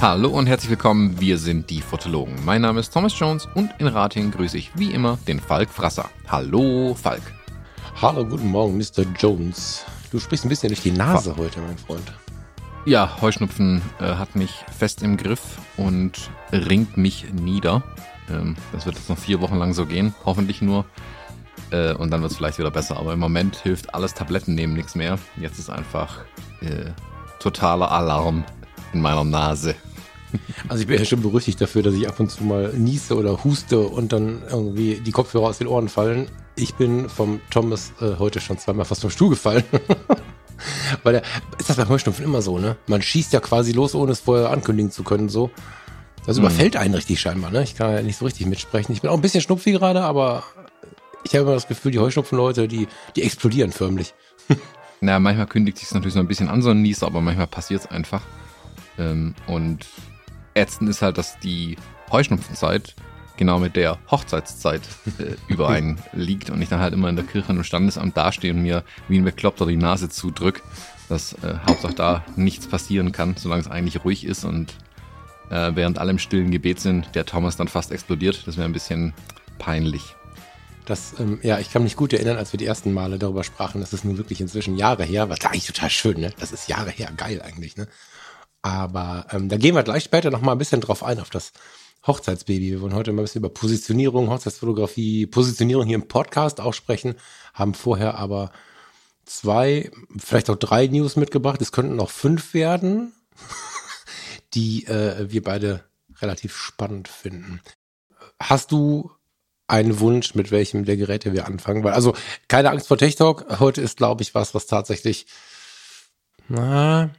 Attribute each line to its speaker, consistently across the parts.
Speaker 1: Hallo und herzlich willkommen, wir sind die Fotologen. Mein Name ist Thomas Jones und in Rating grüße ich wie immer den Falk Frasser. Hallo Falk.
Speaker 2: Hallo, guten Morgen, Mr. Jones. Du sprichst ein bisschen durch die Nase heute, mein Freund.
Speaker 1: Ja, Heuschnupfen äh, hat mich fest im Griff und ringt mich nieder. Ähm, das wird jetzt noch vier Wochen lang so gehen, hoffentlich nur. Äh, und dann wird es vielleicht wieder besser. Aber im Moment hilft alles Tabletten nehmen nichts mehr. Jetzt ist einfach äh, totaler Alarm in meiner Nase.
Speaker 2: Also ich bin ja schon berüchtigt dafür, dass ich ab und zu mal niese oder huste und dann irgendwie die Kopfhörer aus den Ohren fallen. Ich bin vom Thomas äh, heute schon zweimal fast vom Stuhl gefallen. Weil der, ist das beim Heuschnupfen immer so, ne? Man schießt ja quasi los, ohne es vorher ankündigen zu können, so. Das mhm. überfällt einen richtig scheinbar, ne? Ich kann ja nicht so richtig mitsprechen. Ich bin auch ein bisschen schnupfig gerade, aber ich habe immer das Gefühl, die Heuschnupfenleute, die, die explodieren förmlich.
Speaker 1: Na, manchmal kündigt sich natürlich so ein bisschen an, so ein Nies, aber manchmal passiert es einfach. Ähm, und ätzend ist halt, dass die Heuschnupfenzeit genau mit der Hochzeitszeit äh, überein liegt und ich dann halt immer in der Kirche im Standesamt dastehe und mir wie ein Bekloppter die Nase zudrück, dass äh, Hauptsache da nichts passieren kann, solange es eigentlich ruhig ist und äh, während alle im stillen Gebet sind, der Thomas dann fast explodiert. Das wäre ein bisschen peinlich.
Speaker 2: Das, ähm, ja, ich kann mich gut erinnern, als wir die ersten Male darüber sprachen, das ist nun wirklich inzwischen Jahre her, was eigentlich total schön, ne? Das ist Jahre her, geil eigentlich, ne? Aber ähm, da gehen wir gleich später noch mal ein bisschen drauf ein, auf das Hochzeitsbaby. Wir wollen heute mal ein bisschen über Positionierung, Hochzeitsfotografie, Positionierung hier im Podcast auch sprechen, haben vorher aber zwei, vielleicht auch drei News mitgebracht. Es könnten noch fünf werden, die äh, wir beide relativ spannend finden. Hast du einen Wunsch, mit welchem der Geräte wir anfangen? Weil, also, keine Angst vor Tech Talk. Heute ist, glaube ich, was, was tatsächlich, na,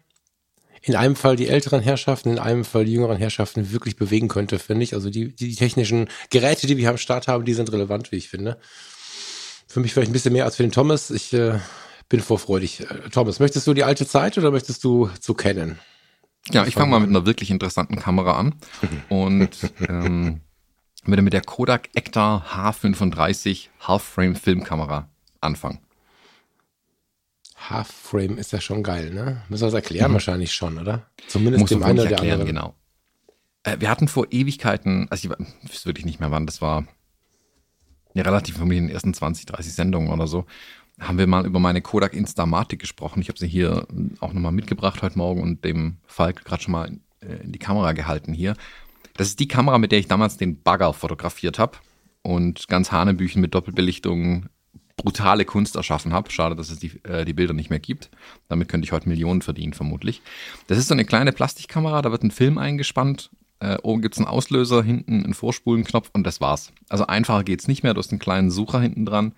Speaker 2: in einem Fall die älteren Herrschaften, in einem Fall die jüngeren Herrschaften wirklich bewegen könnte, finde ich. Also die, die technischen Geräte, die wir am Start haben, die sind relevant, wie ich finde. Für mich vielleicht ein bisschen mehr als für den Thomas. Ich äh, bin vorfreudig. Äh, Thomas, möchtest du die alte Zeit oder möchtest du zu kennen?
Speaker 1: Ja, ich fange mal mit einer wirklich interessanten Kamera an. Und ähm, mit der Kodak Ektar H35 Half-Frame Filmkamera anfangen.
Speaker 2: Half-Frame ist ja schon geil, ne? Müssen wir das erklären mhm. wahrscheinlich schon, oder? Zumindest
Speaker 1: Muss
Speaker 2: dem
Speaker 1: einen oder der anderen. Genau. Äh, wir hatten vor Ewigkeiten, also ich weiß wirklich nicht mehr wann, das war ja relativ vermutlich in den ersten 20, 30 Sendungen oder so, haben wir mal über meine Kodak Instamatic gesprochen. Ich habe sie hier auch nochmal mitgebracht heute Morgen und dem Falk gerade schon mal äh, in die Kamera gehalten hier. Das ist die Kamera, mit der ich damals den Bagger fotografiert habe und ganz Hanebüchen mit Doppelbelichtung brutale Kunst erschaffen habe. Schade, dass es die, äh, die Bilder nicht mehr gibt. Damit könnte ich heute Millionen verdienen, vermutlich. Das ist so eine kleine Plastikkamera, da wird ein Film eingespannt. Äh, oben gibt es einen Auslöser, hinten einen Vorspulenknopf und das war's. Also einfacher geht es nicht mehr. Du hast einen kleinen Sucher hinten dran.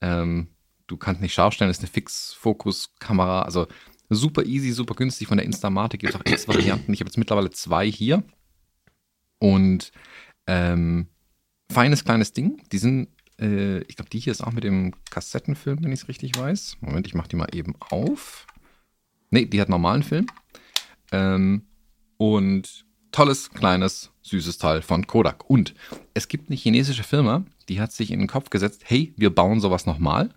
Speaker 1: Ähm, du kannst nicht scharf stellen, das ist eine Fix-Fokus-Kamera. Also super easy, super günstig von der Instamatic. Gibt auch X-Varianten. Ich habe jetzt mittlerweile zwei hier. Und ähm, feines kleines Ding. Die sind äh, ich glaube, die hier ist auch mit dem Kassettenfilm, wenn ich es richtig weiß. Moment, ich mache die mal eben auf. Ne, die hat normalen Film. Ähm, und tolles, kleines, süßes Teil von Kodak. Und es gibt eine chinesische Firma, die hat sich in den Kopf gesetzt, hey, wir bauen sowas nochmal.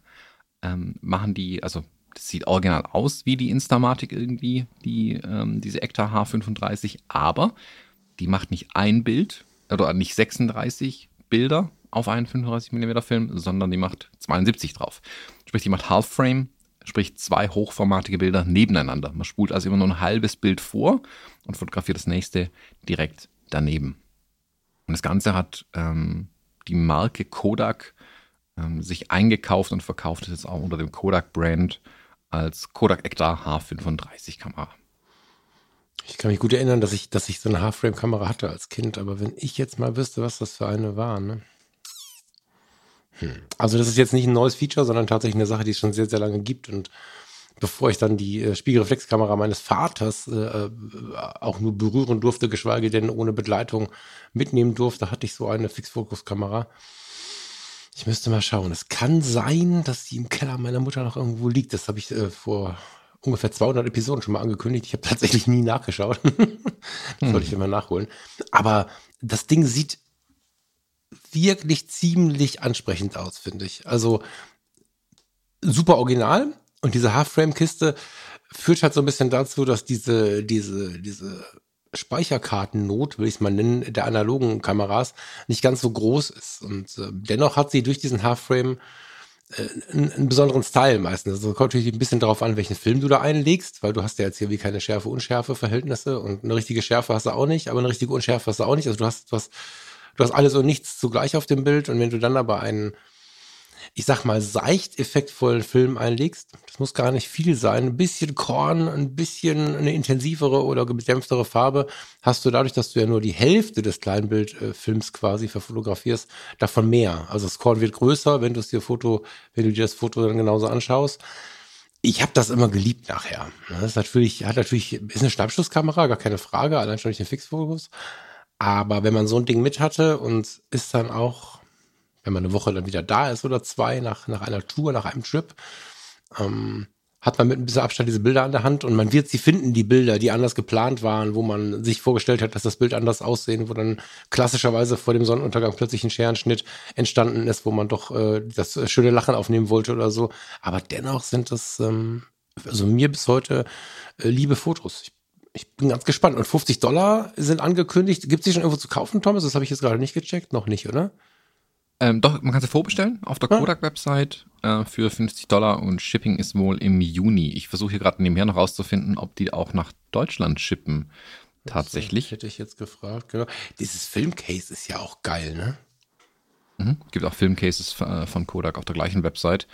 Speaker 1: Ähm, machen die, also das sieht original aus wie die Instamatic irgendwie, die, ähm, diese Ektar H35, aber die macht nicht ein Bild oder nicht 36 Bilder, auf einen 35mm Film, sondern die macht 72 drauf. Sprich, die macht Half Frame, sprich zwei hochformatige Bilder nebeneinander. Man spult also immer nur ein halbes Bild vor und fotografiert das nächste direkt daneben. Und das Ganze hat ähm, die Marke Kodak ähm, sich eingekauft und verkauft es jetzt auch unter dem Kodak-Brand als Kodak Ektar H35 Kamera.
Speaker 2: Ich kann mich gut erinnern, dass ich, dass ich so eine Half-Frame-Kamera hatte als Kind, aber wenn ich jetzt mal wüsste, was das für eine war, ne? Hm. Also das ist jetzt nicht ein neues Feature, sondern tatsächlich eine Sache, die es schon sehr, sehr lange gibt. Und bevor ich dann die äh, Spiegelreflexkamera meines Vaters äh, äh, auch nur berühren durfte, geschweige denn ohne Begleitung mitnehmen durfte, hatte ich so eine Fixfokuskamera. Ich müsste mal schauen. Es kann sein, dass die im Keller meiner Mutter noch irgendwo liegt. Das habe ich äh, vor ungefähr 200 Episoden schon mal angekündigt. Ich habe tatsächlich nie nachgeschaut. das sollte ich immer nachholen. Aber das Ding sieht wirklich ziemlich ansprechend aus, finde ich. Also super original und diese Half-Frame-Kiste führt halt so ein bisschen dazu, dass diese, diese, diese Speicherkartennot, will ich es mal nennen, der analogen Kameras nicht ganz so groß ist. Und äh, dennoch hat sie durch diesen Half-Frame äh, einen, einen, besonderen Style meistens. Also kommt natürlich ein bisschen darauf an, welchen Film du da einlegst, weil du hast ja jetzt hier wie keine Schärfe-Unschärfe-Verhältnisse und eine richtige Schärfe hast du auch nicht, aber eine richtige Unschärfe hast du auch nicht. Also du hast, hast, du hast alles und nichts zugleich auf dem Bild und wenn du dann aber einen ich sag mal, seicht effektvollen Film einlegst, das muss gar nicht viel sein, ein bisschen Korn, ein bisschen eine intensivere oder gedämpftere Farbe, hast du dadurch, dass du ja nur die Hälfte des Kleinbildfilms quasi verfotografierst, davon mehr. Also das Korn wird größer, wenn du es dir Foto, wenn du dir das Foto dann genauso anschaust. Ich habe das immer geliebt nachher. Das ist natürlich, hat natürlich, ist eine Schnappschusskamera, gar keine Frage, allein schon durch den Fixfokus. Aber wenn man so ein Ding mit hatte und ist dann auch wenn man eine Woche dann wieder da ist oder zwei nach, nach einer Tour, nach einem Trip, ähm, hat man mit ein bisschen Abstand diese Bilder an der Hand und man wird sie finden, die Bilder, die anders geplant waren, wo man sich vorgestellt hat, dass das Bild anders aussehen, wo dann klassischerweise vor dem Sonnenuntergang plötzlich ein Scherenschnitt entstanden ist, wo man doch äh, das schöne Lachen aufnehmen wollte oder so. Aber dennoch sind es ähm, also mir bis heute äh, liebe Fotos. Ich, ich bin ganz gespannt. Und 50 Dollar sind angekündigt. Gibt es die schon irgendwo zu kaufen, Thomas? Das habe ich jetzt gerade nicht gecheckt. Noch nicht, oder?
Speaker 1: Ähm, doch, man kann sie vorbestellen auf der Kodak-Website äh, für 50 Dollar und Shipping ist wohl im Juni. Ich versuche hier gerade nebenher noch rauszufinden, ob die auch nach Deutschland shippen. Tatsächlich.
Speaker 2: Das hätte ich jetzt gefragt, genau. Dieses Filmcase ist ja auch geil, ne?
Speaker 1: Mhm. Gibt auch Filmcases äh, von Kodak auf der gleichen Website,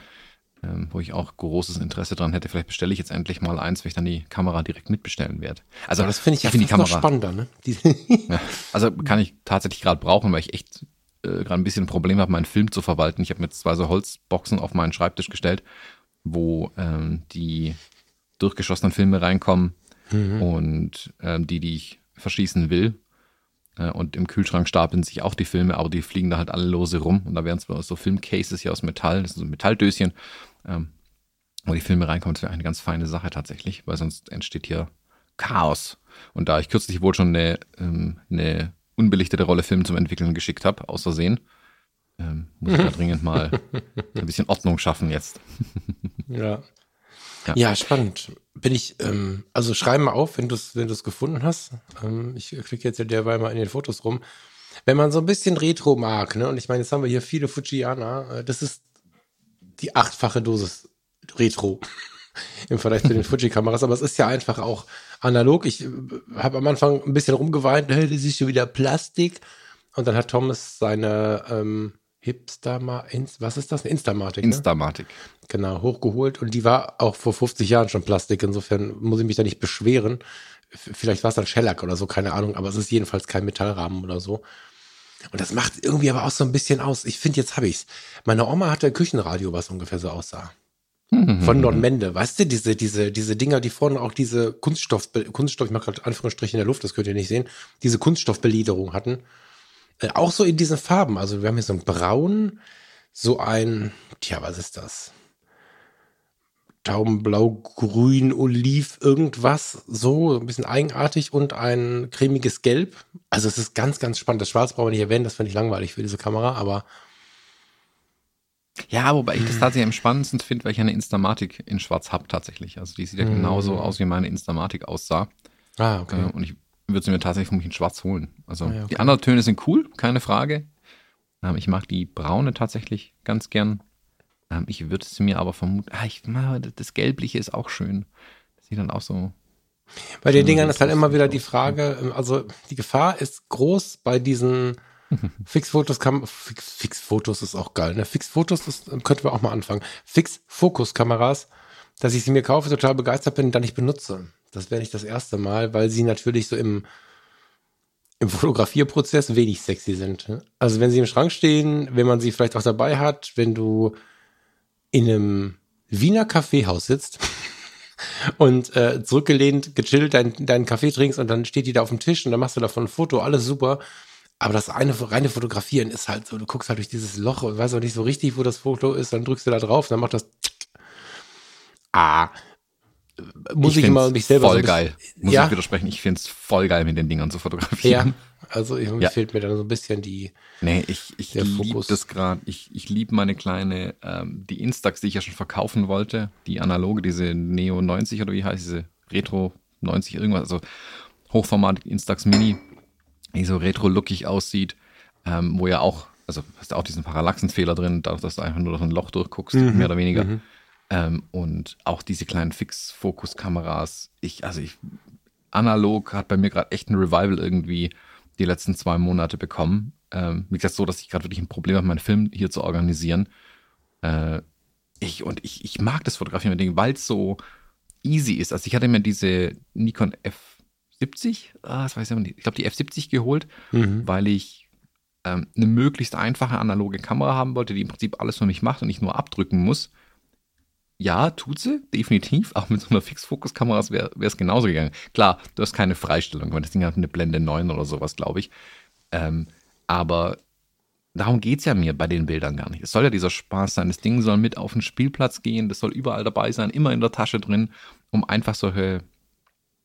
Speaker 1: ähm, wo ich auch großes Interesse dran hätte. Vielleicht bestelle ich jetzt endlich mal eins, wenn ich dann die Kamera direkt mitbestellen werde.
Speaker 2: Also, Aber das finde ich, ich ja find die Kamera spannender, ne?
Speaker 1: ja, also kann ich tatsächlich gerade brauchen, weil ich echt äh, gerade ein bisschen ein Problem habe, meinen Film zu verwalten. Ich habe mir jetzt zwei so Holzboxen auf meinen Schreibtisch gestellt, wo ähm, die durchgeschossenen Filme reinkommen mhm. und ähm, die, die ich verschießen will. Äh, und im Kühlschrank stapeln sich auch die Filme, aber die fliegen da halt alle lose rum. Und da wären zwar so Filmcases hier aus Metall, das sind so Metalldöschen, ähm, wo die Filme reinkommen. Das wäre eine ganz feine Sache tatsächlich, weil sonst entsteht hier Chaos. Und da ich kürzlich wohl schon eine, ähm, eine unbelichtete Rolle Film zum Entwickeln geschickt habe, aus Versehen. Ähm, muss ich da dringend mal ein bisschen Ordnung schaffen jetzt.
Speaker 2: ja. ja. Ja, spannend. Bin ich, ähm, also schreib mal auf, wenn du es wenn gefunden hast. Ähm, ich klicke jetzt ja derweil mal in den Fotos rum. Wenn man so ein bisschen Retro mag, ne, und ich meine, jetzt haben wir hier viele Fujiana, äh, das ist die achtfache Dosis Retro im Vergleich zu den Fuji-Kameras, aber es ist ja einfach auch analog. Ich äh, habe am Anfang ein bisschen rumgeweint, hey, das ist schon wieder Plastik. Und dann hat Thomas seine ähm, Hipster, was ist das? Eine Instamatic.
Speaker 1: Ne? Instamatic.
Speaker 2: Genau, hochgeholt. Und die war auch vor 50 Jahren schon Plastik. Insofern muss ich mich da nicht beschweren. Vielleicht war es dann Shellac oder so, keine Ahnung. Aber es ist jedenfalls kein Metallrahmen oder so. Und das macht irgendwie aber auch so ein bisschen aus. Ich finde, jetzt habe ich's. Meine Oma hatte ein Küchenradio, was ungefähr so aussah. Mhm. Von Nordmende, weißt du, diese, diese, diese Dinger, die vorne auch diese Kunststoff, Kunststoff, ich mache gerade Anführungsstriche in der Luft, das könnt ihr nicht sehen, diese Kunststoffbeliederung hatten. Äh, auch so in diesen Farben. Also wir haben hier so ein Braun, so ein, tja, was ist das? Taubenblau, Grün, Oliv, irgendwas, so ein bisschen eigenartig und ein cremiges Gelb. Also es ist ganz, ganz spannend. Das Schwarz brauchen wir nicht erwähnen, das finde ich langweilig für diese Kamera, aber
Speaker 1: ja, wobei ich das tatsächlich am spannendsten finde, weil ich eine Instamatic in Schwarz habe tatsächlich. Also die sieht ja genauso hm. aus, wie meine Instamatic aussah.
Speaker 2: Ah, okay.
Speaker 1: Äh, und ich würde sie mir tatsächlich vermutlich in Schwarz holen. Also ah, okay. die anderen Töne sind cool, keine Frage. Ähm, ich mag die braune tatsächlich ganz gern. Ähm, ich würde sie mir aber vermuten, ah, ich, das Gelbliche ist auch schön. Das sieht dann auch so
Speaker 2: bei den Dingern ist halt immer wieder die Frage, ähm, also die Gefahr ist groß bei diesen Fixfotos kann, Fix, Fixfotos ist auch geil, ne? Fixfotos, das könnten wir auch mal anfangen. Fix-Fokus-Kameras, dass ich sie mir kaufe, total begeistert bin und dann nicht benutze. Das wäre nicht das erste Mal, weil sie natürlich so im, im Fotografierprozess wenig sexy sind. Ne? Also wenn sie im Schrank stehen, wenn man sie vielleicht auch dabei hat, wenn du in einem Wiener Kaffeehaus sitzt und äh, zurückgelehnt, gechillt deinen dein Kaffee trinkst und dann steht die da auf dem Tisch und dann machst du davon ein Foto, alles super. Aber das eine reine Fotografieren ist halt so, du guckst halt durch dieses Loch und weißt auch nicht so richtig, wo das Foto ist, dann drückst du da drauf, dann macht das. Ah, muss ich, ich immer mich selber
Speaker 1: voll so geil. Muss ja? ich widersprechen. Ich finde es voll geil, mit den Dingern zu fotografieren. Ja,
Speaker 2: also irgendwie ja. fehlt mir dann so ein bisschen die.
Speaker 1: Nee, ich, ich liebe das gerade. Ich, ich liebe meine kleine, ähm, die Instax, die ich ja schon verkaufen wollte. Die analoge, diese Neo 90 oder wie heißt diese Retro 90 irgendwas. Also Hochformat Instax Mini, die so retro-lookig aussieht, ähm, wo ja auch, also hast du auch diesen Parallaxenfehler drin, dadurch, dass du einfach nur durch ein Loch durchguckst, mhm. mehr oder weniger. Mhm. Ähm, und auch diese kleinen Fix-Fokus-Kameras. Ich, also ich, analog hat bei mir gerade echt ein Revival irgendwie die letzten zwei Monate bekommen. Ähm, wie gesagt, so, dass ich gerade wirklich ein Problem habe, meinen Film hier zu organisieren. Äh, ich, und ich, ich mag das Fotografieren mit Dingen, weil es so easy ist. Also ich hatte mir diese Nikon F70, ah, das weiß ich nicht, ich glaube die F70 geholt, mhm. weil ich ähm, eine möglichst einfache analoge Kamera haben wollte, die im Prinzip alles für mich macht und ich nur abdrücken muss ja, tut sie, definitiv. Auch mit so einer Fixfokus-Kamera wäre es genauso gegangen. Klar, du hast keine Freistellung, weil das Ding hat eine Blende 9 oder sowas, glaube ich. Ähm, aber darum geht es ja mir bei den Bildern gar nicht. Es soll ja dieser Spaß sein. Das Ding soll mit auf den Spielplatz gehen, das soll überall dabei sein, immer in der Tasche drin, um einfach solche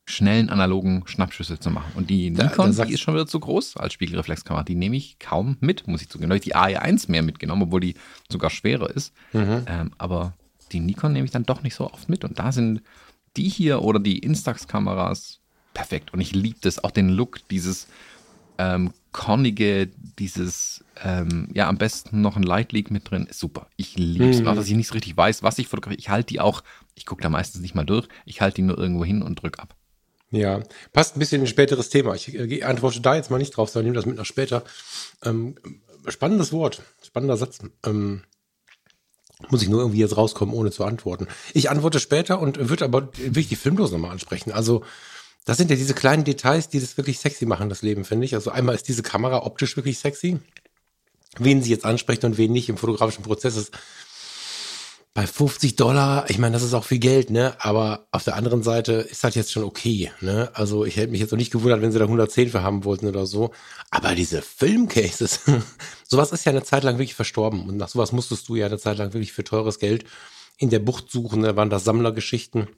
Speaker 1: schnellen analogen Schnappschüsse zu machen. Und die Nikon, da, da die ist schon wieder zu groß als Spiegelreflexkamera. Die nehme ich kaum mit, muss ich zugeben. Da habe ich die AE1 mehr mitgenommen, obwohl die sogar schwerer ist. Mhm. Ähm, aber die Nikon nehme ich dann doch nicht so oft mit. Und da sind die hier oder die Instax-Kameras perfekt. Und ich liebe das, auch den Look, dieses ähm, Kornige, dieses, ähm, ja, am besten noch ein Light Leak mit drin, ist super. Ich liebe es. Mhm. Auch, dass ich nicht so richtig weiß, was ich fotografiere. Ich halte die auch, ich gucke da meistens nicht mal durch, ich halte die nur irgendwo hin und drücke ab.
Speaker 2: Ja, passt ein bisschen in ein späteres Thema. Ich äh, antworte da jetzt mal nicht drauf, sondern nehme das mit nach später. Ähm, spannendes Wort, spannender Satz. Ähm, muss ich nur irgendwie jetzt rauskommen, ohne zu antworten. Ich antworte später und würde aber will ich die Filmlos nochmal ansprechen. Also, das sind ja diese kleinen Details, die das wirklich sexy machen, das Leben, finde ich. Also einmal ist diese Kamera optisch wirklich sexy. Wen sie jetzt ansprechen und wen nicht im fotografischen Prozess ist bei 50 Dollar, ich meine, das ist auch viel Geld, ne? Aber auf der anderen Seite ist das jetzt schon okay, ne? Also ich hätte mich jetzt auch nicht gewundert, wenn sie da 110 für haben wollten oder so. Aber diese Filmcases, sowas ist ja eine Zeit lang wirklich verstorben. Und nach sowas musstest du ja eine Zeit lang wirklich für teures Geld in der Bucht suchen. Da waren das Sammlergeschichten.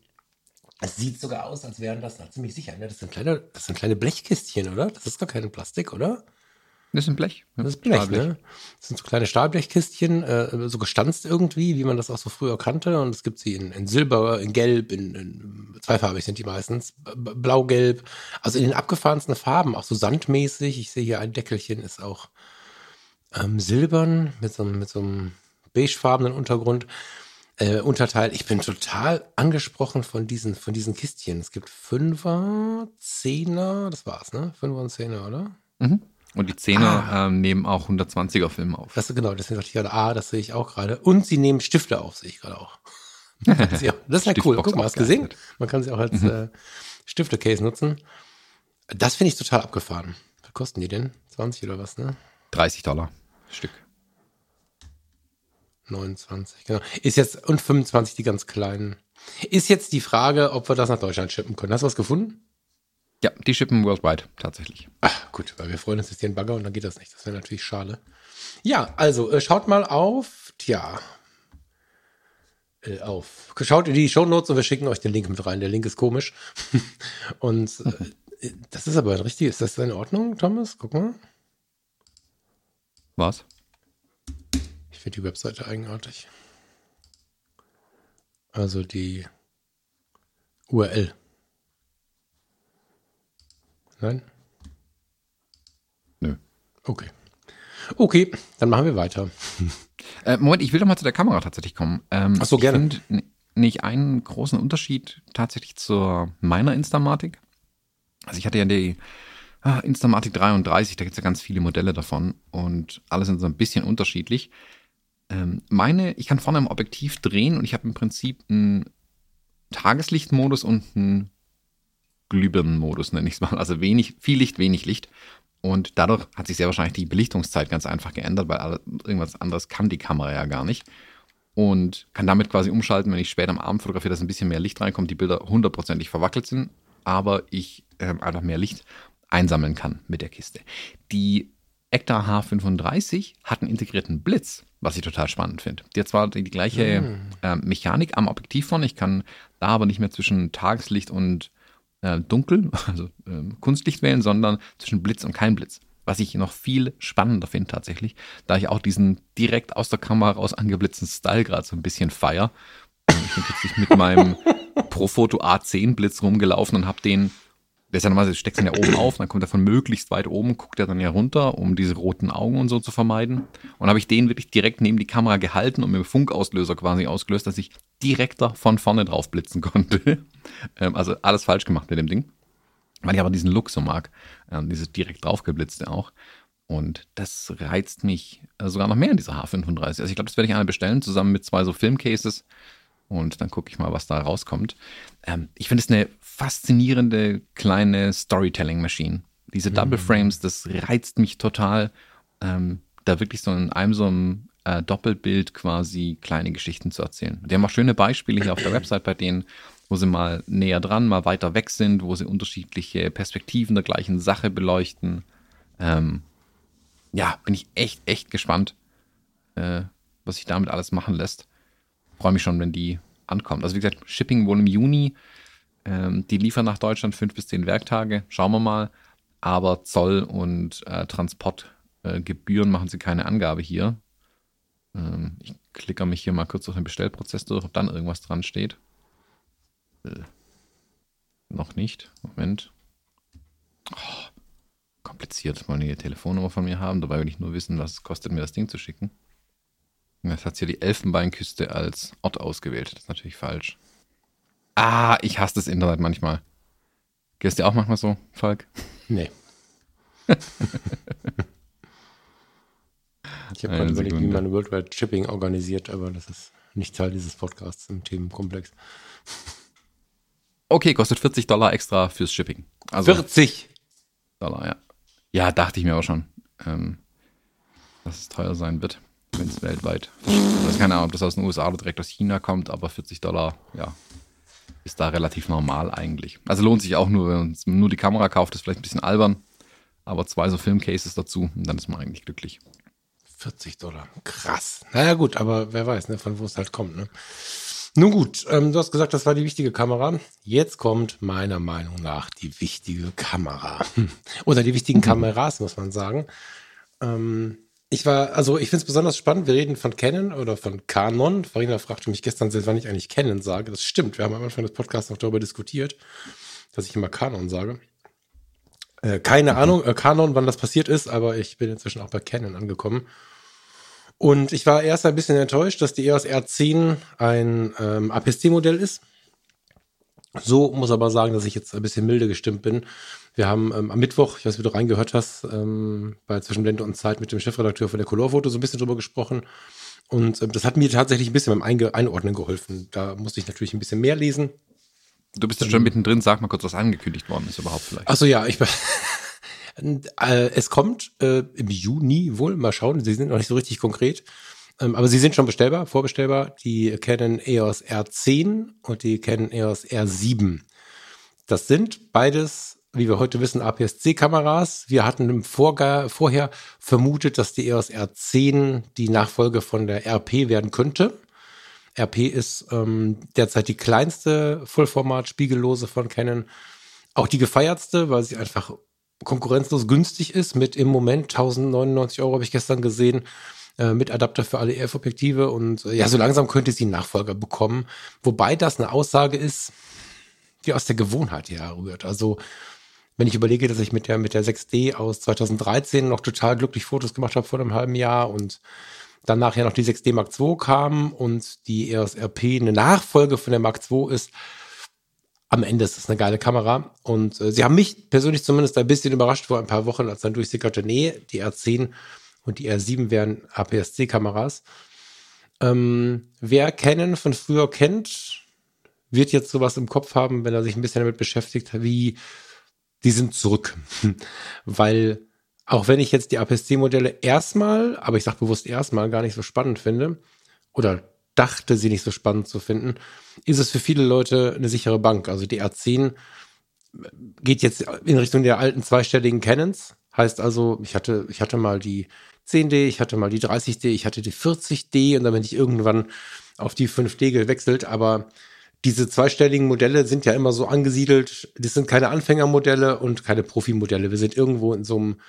Speaker 2: Es sieht sogar aus, als wären das, na, ziemlich sicher, ne? Das sind kleine, das sind kleine Blechkistchen, oder? Das ist gar kein Plastik, oder?
Speaker 1: Das ist ein Blech.
Speaker 2: Das ist Blech, Stahlblech. ne? Das sind so kleine Stahlblechkistchen, äh, so gestanzt irgendwie, wie man das auch so früher kannte. Und es gibt sie in, in Silber, in Gelb, in, in zweifarbig sind die meistens, blau-gelb. Also in den abgefahrensten Farben, auch so sandmäßig. Ich sehe hier ein Deckelchen ist auch ähm, silbern mit so, mit so einem beigefarbenen Untergrund. Äh, Unterteil. Ich bin total angesprochen von diesen, von diesen Kistchen. Es gibt Fünfer, Zehner, das war's, ne? Fünfer und Zehner, oder?
Speaker 1: Mhm. Und die Zehner ah. ähm, nehmen auch 120er Filme auf.
Speaker 2: Das ist genau, sagte ich gerade, ah, das sehe ich auch gerade. Und sie nehmen Stifte auf, sehe ich gerade auch. das ist ja cool. Guck mal, hast du gesehen? Man kann sie auch als mhm. äh, Stifte-Case nutzen. Das finde ich total abgefahren. Was kosten die denn? 20 oder was, ne?
Speaker 1: 30 Dollar Stück.
Speaker 2: 29, genau. Ist jetzt, und 25 die ganz kleinen. Ist jetzt die Frage, ob wir das nach Deutschland schippen können. Hast du was gefunden?
Speaker 1: Ja, die schippen worldwide tatsächlich.
Speaker 2: Ach, gut, weil wir freuen uns jetzt hier in Bagger und dann geht das nicht. Das wäre natürlich schade. Ja, also äh, schaut mal auf, tja, äh, auf. Schaut in die Show Notes und wir schicken euch den Link mit rein. Der Link ist komisch. und äh, das ist aber richtig. Ist das in Ordnung, Thomas? Guck mal.
Speaker 1: Was?
Speaker 2: Ich finde die Webseite eigenartig. Also die URL. Nein?
Speaker 1: Nö.
Speaker 2: Okay. Okay, dann machen wir weiter.
Speaker 1: Äh, Moment, ich will doch mal zu der Kamera tatsächlich kommen.
Speaker 2: Ähm, Ach so, gerne.
Speaker 1: Ich finde nicht einen großen Unterschied tatsächlich zur meiner Instamatic. Also ich hatte ja die ah, Instamatic 33, da gibt es ja ganz viele Modelle davon und alle sind so ein bisschen unterschiedlich. Ähm, meine, ich kann vorne im Objektiv drehen und ich habe im Prinzip einen Tageslichtmodus und einen Glühbirnenmodus, nenne ich es mal. Also wenig, viel Licht, wenig Licht. Und dadurch hat sich sehr wahrscheinlich die Belichtungszeit ganz einfach geändert, weil irgendwas anderes kann die Kamera ja gar nicht. Und kann damit quasi umschalten, wenn ich später am Abend fotografiere, dass ein bisschen mehr Licht reinkommt, die Bilder hundertprozentig verwackelt sind, aber ich äh, einfach mehr Licht einsammeln kann mit der Kiste. Die Ektar H35 hat einen integrierten Blitz, was ich total spannend finde. Die hat zwar die, die gleiche mhm. äh, Mechanik am Objektiv von. Ich kann da aber nicht mehr zwischen Tageslicht und äh, Dunkel, also äh, Kunstlicht wählen, sondern zwischen Blitz und kein Blitz. Was ich noch viel spannender finde tatsächlich, da ich auch diesen direkt aus der Kamera raus angeblitzten Style gerade so ein bisschen feier. Ich bin kürzlich mit meinem Profoto A10 Blitz rumgelaufen und habe den der ist ja normalerweise, steckt ihn ja oben auf, dann kommt er von möglichst weit oben, guckt er dann ja runter, um diese roten Augen und so zu vermeiden. Und habe ich den wirklich direkt neben die Kamera gehalten und mit dem Funkauslöser quasi ausgelöst, dass ich direkter von vorne drauf blitzen konnte. ähm, also alles falsch gemacht mit dem Ding. Weil ich aber diesen Look so mag. Ähm, dieses direkt draufgeblitzte auch. Und das reizt mich sogar noch mehr in dieser H35. Also ich glaube, das werde ich eine bestellen, zusammen mit zwei so Filmcases. Und dann gucke ich mal, was da rauskommt. Ähm, ich finde es eine faszinierende kleine Storytelling-Maschine. Diese Double mhm. Frames, das reizt mich total, ähm, da wirklich so in einem so einem äh, Doppelbild quasi kleine Geschichten zu erzählen. Die haben auch schöne Beispiele hier auf der Website bei denen, wo sie mal näher dran, mal weiter weg sind, wo sie unterschiedliche Perspektiven der gleichen Sache beleuchten. Ähm, ja, bin ich echt, echt gespannt, äh, was sich damit alles machen lässt. Freue mich schon, wenn die ankommt. Also wie gesagt, Shipping wohl im Juni. Ähm, die liefern nach Deutschland fünf bis zehn Werktage. Schauen wir mal. Aber Zoll und äh, Transportgebühren äh, machen sie keine Angabe hier. Ähm, ich klicke mich hier mal kurz durch den Bestellprozess durch, ob dann irgendwas dran steht. Äh, noch nicht. Moment. Oh, kompliziert. Wollen die Telefonnummer von mir haben? Dabei will ich nur wissen, was es kostet, mir das Ding zu schicken. Jetzt hat sie die Elfenbeinküste als Ort ausgewählt. Das ist natürlich falsch. Ah, ich hasse das Internet manchmal. Es dir auch manchmal so, Falk?
Speaker 2: Nee. ich habe gerade überlegt, wie man Worldwide Shipping organisiert, aber das ist nicht Teil dieses Podcasts im Themenkomplex.
Speaker 1: Okay, kostet 40 Dollar extra fürs Shipping.
Speaker 2: Also 40
Speaker 1: Dollar, ja. Ja, dachte ich mir auch schon, ähm, dass es teuer sein wird wenn es weltweit. Ist keine Ahnung, ob das aus den USA oder direkt aus China kommt, aber 40 Dollar, ja, ist da relativ normal eigentlich. Also lohnt sich auch nur, wenn man nur die Kamera kauft, ist vielleicht ein bisschen albern, aber zwei so Filmcases dazu und dann ist man eigentlich glücklich.
Speaker 2: 40 Dollar, krass. Naja gut, aber wer weiß, ne, von wo es halt kommt. Ne? Nun gut, ähm, du hast gesagt, das war die wichtige Kamera. Jetzt kommt meiner Meinung nach die wichtige Kamera. Oder die wichtigen Kameras, muss man sagen. Ähm, ich war, also ich finde es besonders spannend, wir reden von Canon oder von Canon. Farina fragte mich gestern, wann ich eigentlich Canon sage. Das stimmt, wir haben am Anfang des Podcasts noch darüber diskutiert, dass ich immer Canon sage. Äh, keine mhm. Ahnung, äh, Canon, wann das passiert ist, aber ich bin inzwischen auch bei Canon angekommen. Und ich war erst ein bisschen enttäuscht, dass die EOS R10 ein ähm, APS-C-Modell ist. So muss aber sagen, dass ich jetzt ein bisschen milde gestimmt bin. Wir haben ähm, am Mittwoch, ich weiß nicht, wie du reingehört hast, ähm, bei Zwischen Blende und Zeit mit dem Chefredakteur von der Colorfoto so ein bisschen drüber gesprochen. Und ähm, das hat mir tatsächlich ein bisschen beim Einge Einordnen geholfen. Da musste ich natürlich ein bisschen mehr lesen.
Speaker 1: Du bist ja schon mittendrin, sag mal kurz, was angekündigt worden ist überhaupt vielleicht.
Speaker 2: Achso, ja, ich äh, es kommt äh, im Juni wohl, mal schauen, sie sind noch nicht so richtig konkret. Ähm, aber sie sind schon bestellbar, vorbestellbar. Die Canon EOS R10 und die Canon EOS R7. Das sind beides, wie wir heute wissen, APS-C-Kameras. Wir hatten im Vorga vorher vermutet, dass die EOS R10 die Nachfolge von der RP werden könnte. RP ist ähm, derzeit die kleinste Vollformat-Spiegellose von Canon. Auch die gefeiertste, weil sie einfach konkurrenzlos günstig ist mit im Moment 1099 Euro, habe ich gestern gesehen. Äh, mit Adapter für alle EF-Objektive und äh, ja, so langsam könnte sie einen Nachfolger bekommen. Wobei das eine Aussage ist, die aus der Gewohnheit herrührt. Also wenn ich überlege, dass ich mit der, mit der 6D aus 2013 noch total glücklich Fotos gemacht habe vor einem halben Jahr und dann nachher noch die 6D Mark II kam und die EOS RP eine Nachfolge von der Mark II ist, am Ende ist das eine geile Kamera. Und äh, sie haben mich persönlich zumindest ein bisschen überrascht vor ein paar Wochen, als dann durchsickerte, nee, die R10 und die R7 wären APS-C-Kameras. Ähm, wer Canon von früher kennt, wird jetzt sowas im Kopf haben, wenn er sich ein bisschen damit beschäftigt, wie die sind zurück. Weil auch wenn ich jetzt die APS-C-Modelle erstmal, aber ich sage bewusst erstmal, gar nicht so spannend finde oder dachte, sie nicht so spannend zu finden, ist es für viele Leute eine sichere Bank. Also die R10 geht jetzt in Richtung der alten zweistelligen Canons. Heißt also, ich hatte, ich hatte mal die 10D, ich hatte mal die 30D, ich hatte die 40D und dann bin ich irgendwann auf die 5D gewechselt, aber diese zweistelligen Modelle sind ja immer so angesiedelt, das sind keine Anfängermodelle und keine Profimodelle. Wir sind irgendwo in so einem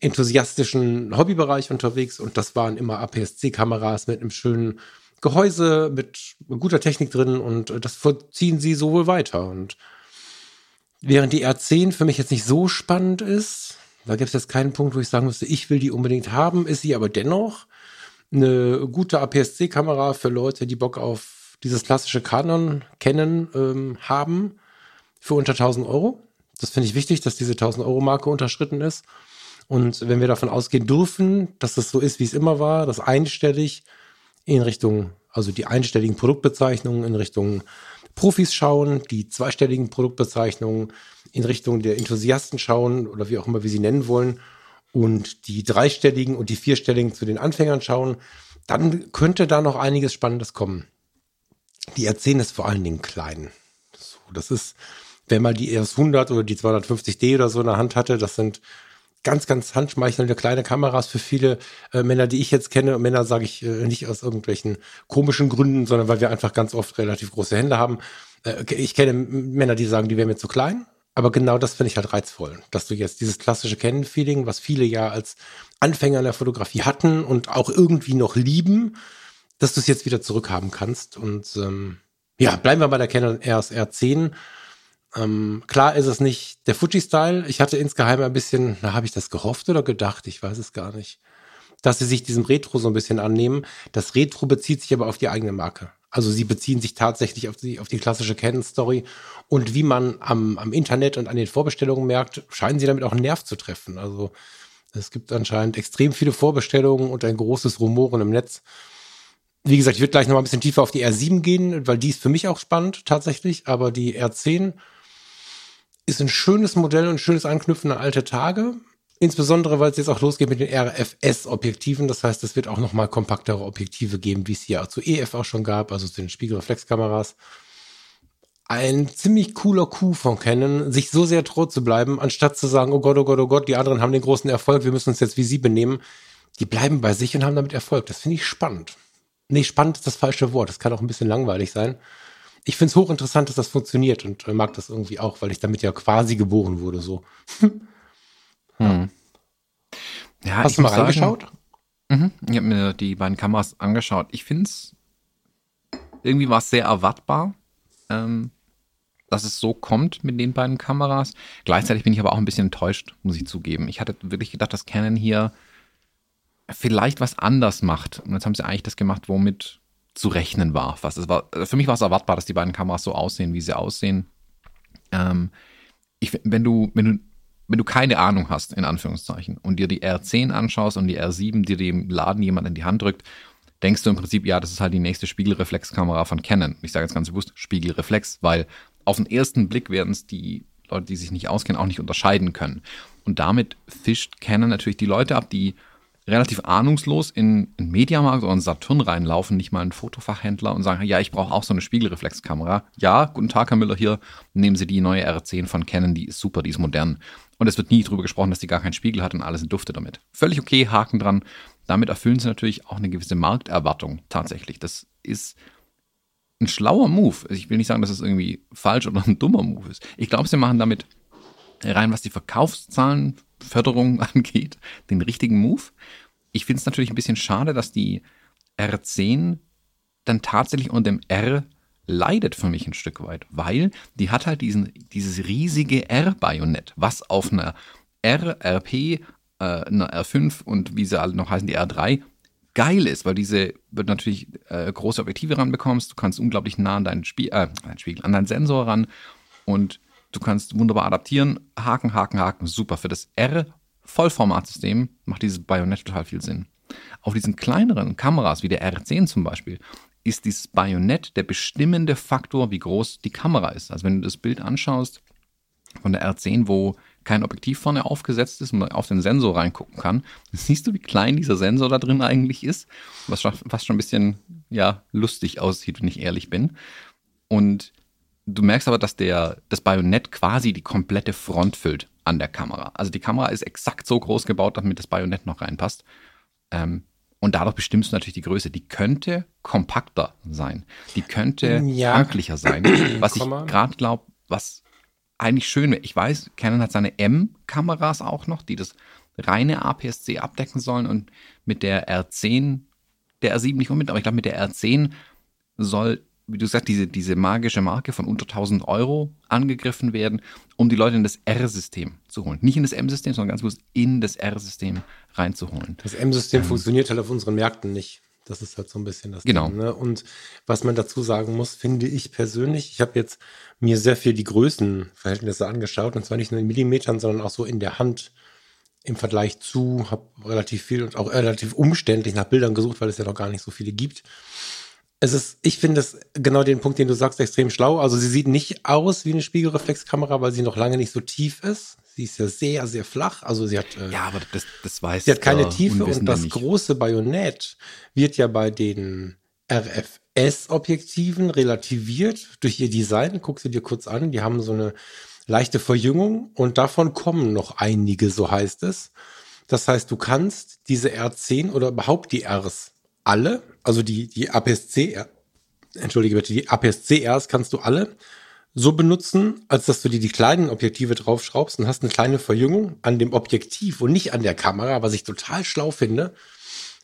Speaker 2: enthusiastischen Hobbybereich unterwegs und das waren immer APS-C-Kameras mit einem schönen Gehäuse, mit guter Technik drin und das vollziehen sie so wohl weiter. Und während die R10 für mich jetzt nicht so spannend ist, da gibt es jetzt keinen Punkt, wo ich sagen müsste, ich will die unbedingt haben, ist sie aber dennoch eine gute APS-C-Kamera für Leute, die Bock auf dieses klassische Canon kennen ähm, haben für unter 1000 Euro. Das finde ich wichtig, dass diese 1000 Euro Marke unterschritten ist. Und wenn wir davon ausgehen dürfen, dass es so ist, wie es immer war, dass einstellig in Richtung, also die einstelligen Produktbezeichnungen in Richtung Profis schauen, die zweistelligen Produktbezeichnungen in Richtung der Enthusiasten schauen oder wie auch immer wir sie nennen wollen und die dreistelligen und die vierstelligen zu den Anfängern schauen, dann könnte da noch einiges Spannendes kommen. Die R10 ist vor allen Dingen klein. So, das ist, wenn man die ES 100 oder die 250D oder so in der Hand hatte, das sind ganz, ganz handschmeichelnde kleine Kameras für viele äh, Männer, die ich jetzt kenne. Und Männer sage ich äh, nicht aus irgendwelchen komischen Gründen, sondern weil wir einfach ganz oft relativ große Hände haben. Äh, ich kenne Männer, die sagen, die wären mir zu klein. Aber genau das finde ich halt reizvoll, dass du jetzt dieses klassische Canon-Feeling, was viele ja als Anfänger in der Fotografie hatten und auch irgendwie noch lieben, dass du es jetzt wieder zurückhaben kannst. Und ähm, ja, bleiben wir bei der Canon RS R10. Ähm, klar ist es nicht der Fuji-Style. Ich hatte insgeheim ein bisschen, na, habe ich das gehofft oder gedacht? Ich weiß es gar nicht. Dass sie sich diesem Retro so ein bisschen annehmen. Das Retro bezieht sich aber auf die eigene Marke. Also sie beziehen sich tatsächlich auf die, auf die klassische Canon-Story. Und wie man am, am Internet und an den Vorbestellungen merkt, scheinen sie damit auch einen Nerv zu treffen. Also es gibt anscheinend extrem viele Vorbestellungen und ein großes Rumoren im Netz. Wie gesagt, ich würde gleich noch mal ein bisschen tiefer auf die R7 gehen, weil die ist für mich auch spannend tatsächlich. Aber die R10 ist ein schönes Modell und ein schönes Anknüpfen an alte Tage. Insbesondere, weil es jetzt auch losgeht mit den RFS-Objektiven. Das heißt, es wird auch noch mal kompaktere Objektive geben, wie es hier zu EF auch schon gab, also zu den Spiegelreflexkameras. Ein ziemlich cooler Coup von Canon, sich so sehr treu zu bleiben, anstatt zu sagen, oh Gott, oh Gott, oh Gott, die anderen haben den großen Erfolg, wir müssen uns jetzt wie sie benehmen. Die bleiben bei sich und haben damit Erfolg. Das finde ich spannend. Nee, spannend ist das falsche Wort. Das kann auch ein bisschen langweilig sein. Ich finde es hochinteressant, dass das funktioniert und mag das irgendwie auch, weil ich damit ja quasi geboren wurde, so.
Speaker 1: Hm. Ja,
Speaker 2: Hast du mal reingeschaut?
Speaker 1: Mhm, ich habe mir die beiden Kameras angeschaut. Ich finde es, irgendwie war es sehr erwartbar, ähm, dass es so kommt mit den beiden Kameras. Gleichzeitig bin ich aber auch ein bisschen enttäuscht, muss ich zugeben. Ich hatte wirklich gedacht, dass Canon hier vielleicht was anders macht. Und jetzt haben sie eigentlich das gemacht, womit zu rechnen war. Was es war für mich war es erwartbar, dass die beiden Kameras so aussehen, wie sie aussehen. Ähm, ich, wenn du, wenn du wenn du keine Ahnung hast, in Anführungszeichen, und dir die R10 anschaust und die R7 dir dem Laden jemand in die Hand drückt, denkst du im Prinzip, ja, das ist halt die nächste Spiegelreflexkamera von Canon. Ich sage jetzt ganz bewusst Spiegelreflex, weil auf den ersten Blick werden es die Leute, die sich nicht auskennen, auch nicht unterscheiden können. Und damit fischt Canon natürlich die Leute ab, die relativ ahnungslos in einen Mediamarkt oder einen Saturn reinlaufen, nicht mal einen Fotofachhändler und sagen, ja, ich brauche auch so eine Spiegelreflexkamera. Ja, guten Tag, Herr Müller, hier nehmen Sie die neue R10 von Canon, die ist super, die ist modern. Und es wird nie darüber gesprochen, dass die gar keinen Spiegel hat und alles Dufte damit. Völlig okay, Haken dran. Damit erfüllen sie natürlich auch eine gewisse Markterwartung tatsächlich. Das ist ein schlauer Move. Also ich will nicht sagen, dass es das irgendwie falsch oder ein dummer Move ist. Ich glaube, sie machen damit rein, was die Verkaufszahlenförderung angeht, den richtigen Move. Ich finde es natürlich ein bisschen schade, dass die R10 dann tatsächlich unter dem R leidet für mich ein Stück weit, weil die hat halt diesen, dieses riesige R-Bajonett, was auf einer R, RP, äh, einer R5 und wie sie alle noch heißen, die R3, geil ist, weil diese wird natürlich äh, große Objektive ranbekommst, du kannst unglaublich nah an deinen, Spie äh, Spiegel, an deinen Sensor ran und du kannst wunderbar adaptieren, Haken, Haken, Haken, super. Für das R Vollformatsystem macht dieses Bajonett total viel Sinn. Auf diesen kleineren Kameras wie der R10 zum Beispiel ist dieses Bajonett der bestimmende Faktor, wie groß die Kamera ist. Also wenn du das Bild anschaust von der R10, wo kein Objektiv vorne aufgesetzt ist und man auf den Sensor reingucken kann, siehst du, wie klein dieser Sensor da drin eigentlich ist, was fast schon ein bisschen ja, lustig aussieht, wenn ich ehrlich bin. Und du merkst aber, dass der, das Bajonett quasi die komplette Front füllt an der Kamera. Also die Kamera ist exakt so groß gebaut, damit das Bajonett noch reinpasst. Ähm, Und dadurch bestimmst du natürlich die Größe. Die könnte kompakter sein. Die könnte
Speaker 2: Ja.
Speaker 1: tanklicher sein. Was ich gerade glaube, was eigentlich schön wäre. Ich weiß, Canon hat seine M-Kameras auch noch, die das reine APS-C abdecken sollen. Und mit der R10, der R7 nicht unbedingt, aber ich glaube, mit der R10 soll, wie du sagst, diese, diese magische Marke von unter 1000 Euro angegriffen werden, um die Leute in das R-System zu holen. Nicht in das M-System, sondern ganz bewusst in das R-System reinzuholen.
Speaker 2: Das M-System funktioniert halt auf unseren Märkten nicht. Das ist halt so ein bisschen das
Speaker 1: Genau.
Speaker 2: Ding. Ne? Und was man dazu sagen muss, finde ich persönlich, ich habe jetzt mir sehr viel die Größenverhältnisse angeschaut, und zwar nicht nur in Millimetern, sondern auch so in der Hand im Vergleich zu, habe relativ viel und auch relativ umständlich nach Bildern gesucht, weil es ja noch gar nicht so viele gibt. Es ist, ich finde es genau den Punkt, den du sagst, extrem schlau. Also sie sieht nicht aus wie eine Spiegelreflexkamera, weil sie noch lange nicht so tief ist. Sie ist ja sehr, sehr flach. Also sie hat äh,
Speaker 1: Ja, aber das, das weiß
Speaker 2: Sie hat keine Tiefe und das
Speaker 1: nicht.
Speaker 2: große Bajonett wird ja bei den RFS-Objektiven relativiert durch ihr Design. Guck sie dir kurz an. Die haben so eine leichte Verjüngung und davon kommen noch einige, so heißt es. Das heißt, du kannst diese R10 oder überhaupt die Rs alle, also die, die APS-C, entschuldige bitte, die APS-C-Rs kannst du alle so benutzen, als dass du dir die kleinen Objektive draufschraubst und hast eine kleine Verjüngung an dem Objektiv und nicht an der Kamera, was ich total schlau finde.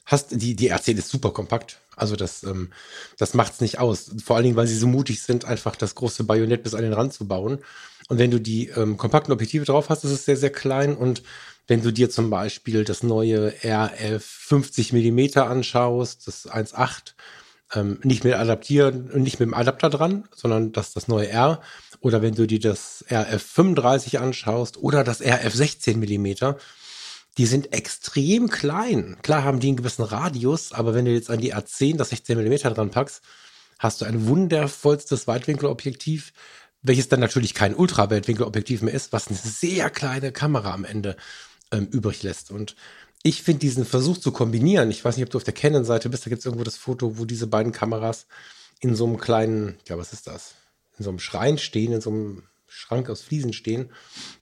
Speaker 2: Hast die, die R10 ist super kompakt. Also das, ähm, das macht's nicht aus. Vor allen Dingen, weil sie so mutig sind, einfach das große Bajonett bis an den Rand zu bauen. Und wenn du die ähm, kompakten Objektive drauf hast, ist es sehr, sehr klein. Und wenn du dir zum Beispiel das neue RF 50 Millimeter anschaust, das 1.8, ähm, nicht mit adaptieren, nicht mit dem Adapter dran, sondern das das neue R. Oder wenn du dir das RF 35 anschaust oder das RF 16 Millimeter, die sind extrem klein. Klar haben die einen gewissen Radius, aber wenn du jetzt an die R10 das 16 Millimeter dran packst, hast du ein wundervollstes Weitwinkelobjektiv, welches dann natürlich kein Ultraweitwinkelobjektiv mehr ist, was eine sehr kleine Kamera am Ende ähm, übrig lässt. Und ich finde diesen Versuch zu kombinieren, ich weiß nicht, ob du auf der Canon-Seite bist, da gibt es irgendwo das Foto, wo diese beiden Kameras in so einem kleinen, ja, was ist das? In so einem Schrein stehen, in so einem Schrank aus Fliesen stehen.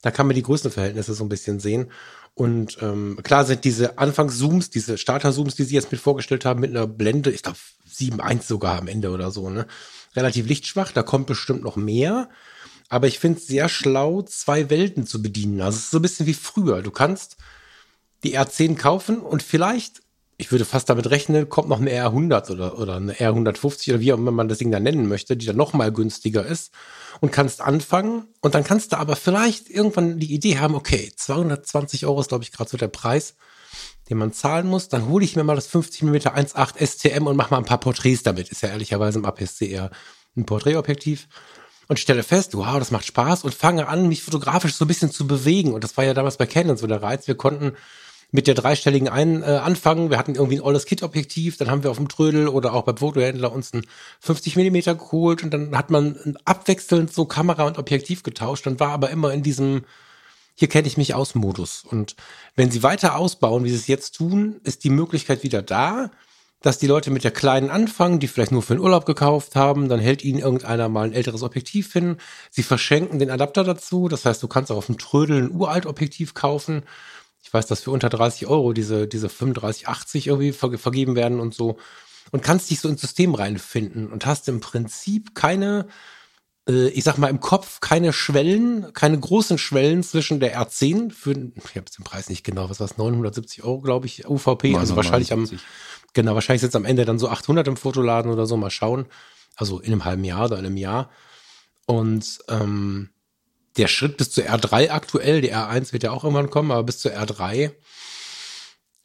Speaker 2: Da kann man die Größenverhältnisse so ein bisschen sehen. Und ähm, klar sind diese Anfangszooms, diese Starter-Zooms, die sie jetzt mit vorgestellt haben, mit einer Blende, ich glaube 7.1 sogar am Ende oder so, ne? Relativ lichtschwach, da kommt bestimmt noch mehr. Aber ich finde es sehr schlau, zwei Welten zu bedienen. Also es ist so ein bisschen wie früher. Du kannst die R10 kaufen und vielleicht, ich würde fast damit rechnen, kommt noch eine R100 oder, oder eine R150 oder wie auch immer man das Ding dann nennen möchte, die dann noch mal günstiger ist und kannst anfangen und dann kannst du aber vielleicht irgendwann die Idee haben, okay, 220 Euro ist glaube ich gerade so der Preis, den man zahlen muss, dann hole ich mir mal das 50 mm 1.8 STM und mache mal ein paar Porträts damit. Ist ja ehrlicherweise im APS-C eher ein Porträtobjektiv und stelle fest, wow, das macht Spaß und fange an, mich fotografisch so ein bisschen zu bewegen. Und das war ja damals bei Canon so der Reiz. Wir konnten mit der dreistelligen ein, äh, anfangen. Wir hatten irgendwie ein olles Kit-Objektiv, dann haben wir auf dem Trödel oder auch beim Fotohändler uns ein 50 Millimeter geholt und dann hat man abwechselnd so Kamera und Objektiv getauscht. Dann war aber immer in diesem hier kenne ich mich aus Modus. Und wenn sie weiter ausbauen, wie sie es jetzt tun, ist die Möglichkeit wieder da, dass die Leute mit der kleinen anfangen, die vielleicht nur für den Urlaub gekauft haben, dann hält ihnen irgendeiner mal ein älteres Objektiv hin. Sie verschenken den Adapter dazu. Das heißt, du kannst auch auf dem Trödel ein uralt Objektiv kaufen. Ich weiß, dass für unter 30 Euro diese, diese 35, 80 irgendwie ver vergeben werden und so. Und kannst dich so ins System reinfinden und hast im Prinzip keine, äh, ich sag mal, im Kopf keine Schwellen, keine großen Schwellen zwischen der R10 für, ich habe jetzt den Preis nicht genau, was war es, 970 Euro, glaube ich, UVP, also wahrscheinlich am,
Speaker 1: 979.
Speaker 2: genau, wahrscheinlich es am Ende dann so 800 im Fotoladen oder so, mal schauen. Also in einem halben Jahr oder in einem Jahr. Und ähm, der Schritt bis zur R3 aktuell, die R1 wird ja auch irgendwann kommen, aber bis zur R3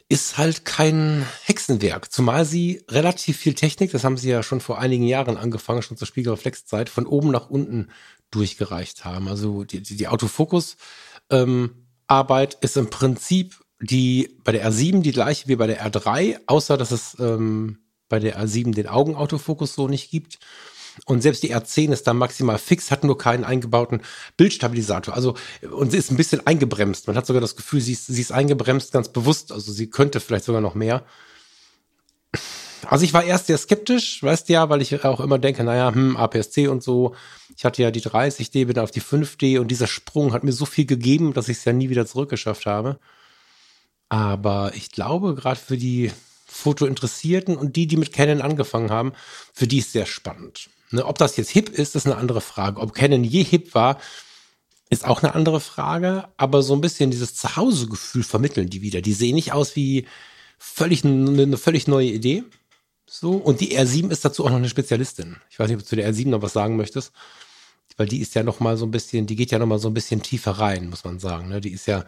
Speaker 2: ist halt kein Hexenwerk. Zumal sie relativ viel Technik, das haben sie ja schon vor einigen Jahren angefangen, schon zur Spiegelreflexzeit, von oben nach unten durchgereicht haben. Also die, die, die Autofokus ähm, ist im Prinzip die bei der R7 die gleiche wie bei der R3, außer dass es ähm, bei der R7 den Augenautofokus so nicht gibt. Und selbst die R10 ist da maximal fix, hat nur keinen eingebauten Bildstabilisator. Also, und sie ist ein bisschen eingebremst. Man hat sogar das Gefühl, sie ist, sie ist eingebremst ganz bewusst. Also, sie könnte vielleicht sogar noch mehr. Also, ich war erst sehr skeptisch, weißt ja, weil ich auch immer denke, naja, hm, APS-C und so. Ich hatte ja die 30D, bin auf die 5D und dieser Sprung hat mir so viel gegeben, dass ich es ja nie wieder zurückgeschafft habe. Aber ich glaube, gerade für die Fotointeressierten und die, die mit Canon angefangen haben, für die ist sehr spannend. Ne, ob das jetzt hip ist, ist eine andere Frage. Ob Canon je hip war, ist auch eine andere Frage. Aber so ein bisschen dieses Zuhausegefühl vermitteln die wieder. Die sehen nicht aus wie völlig eine, eine völlig neue Idee. So. Und die R7 ist dazu auch noch eine Spezialistin. Ich weiß nicht, ob du zu der R7 noch was sagen möchtest. Weil die ist ja noch mal so ein bisschen, die geht ja noch mal so ein bisschen tiefer rein, muss man sagen. Ne? Die ist ja,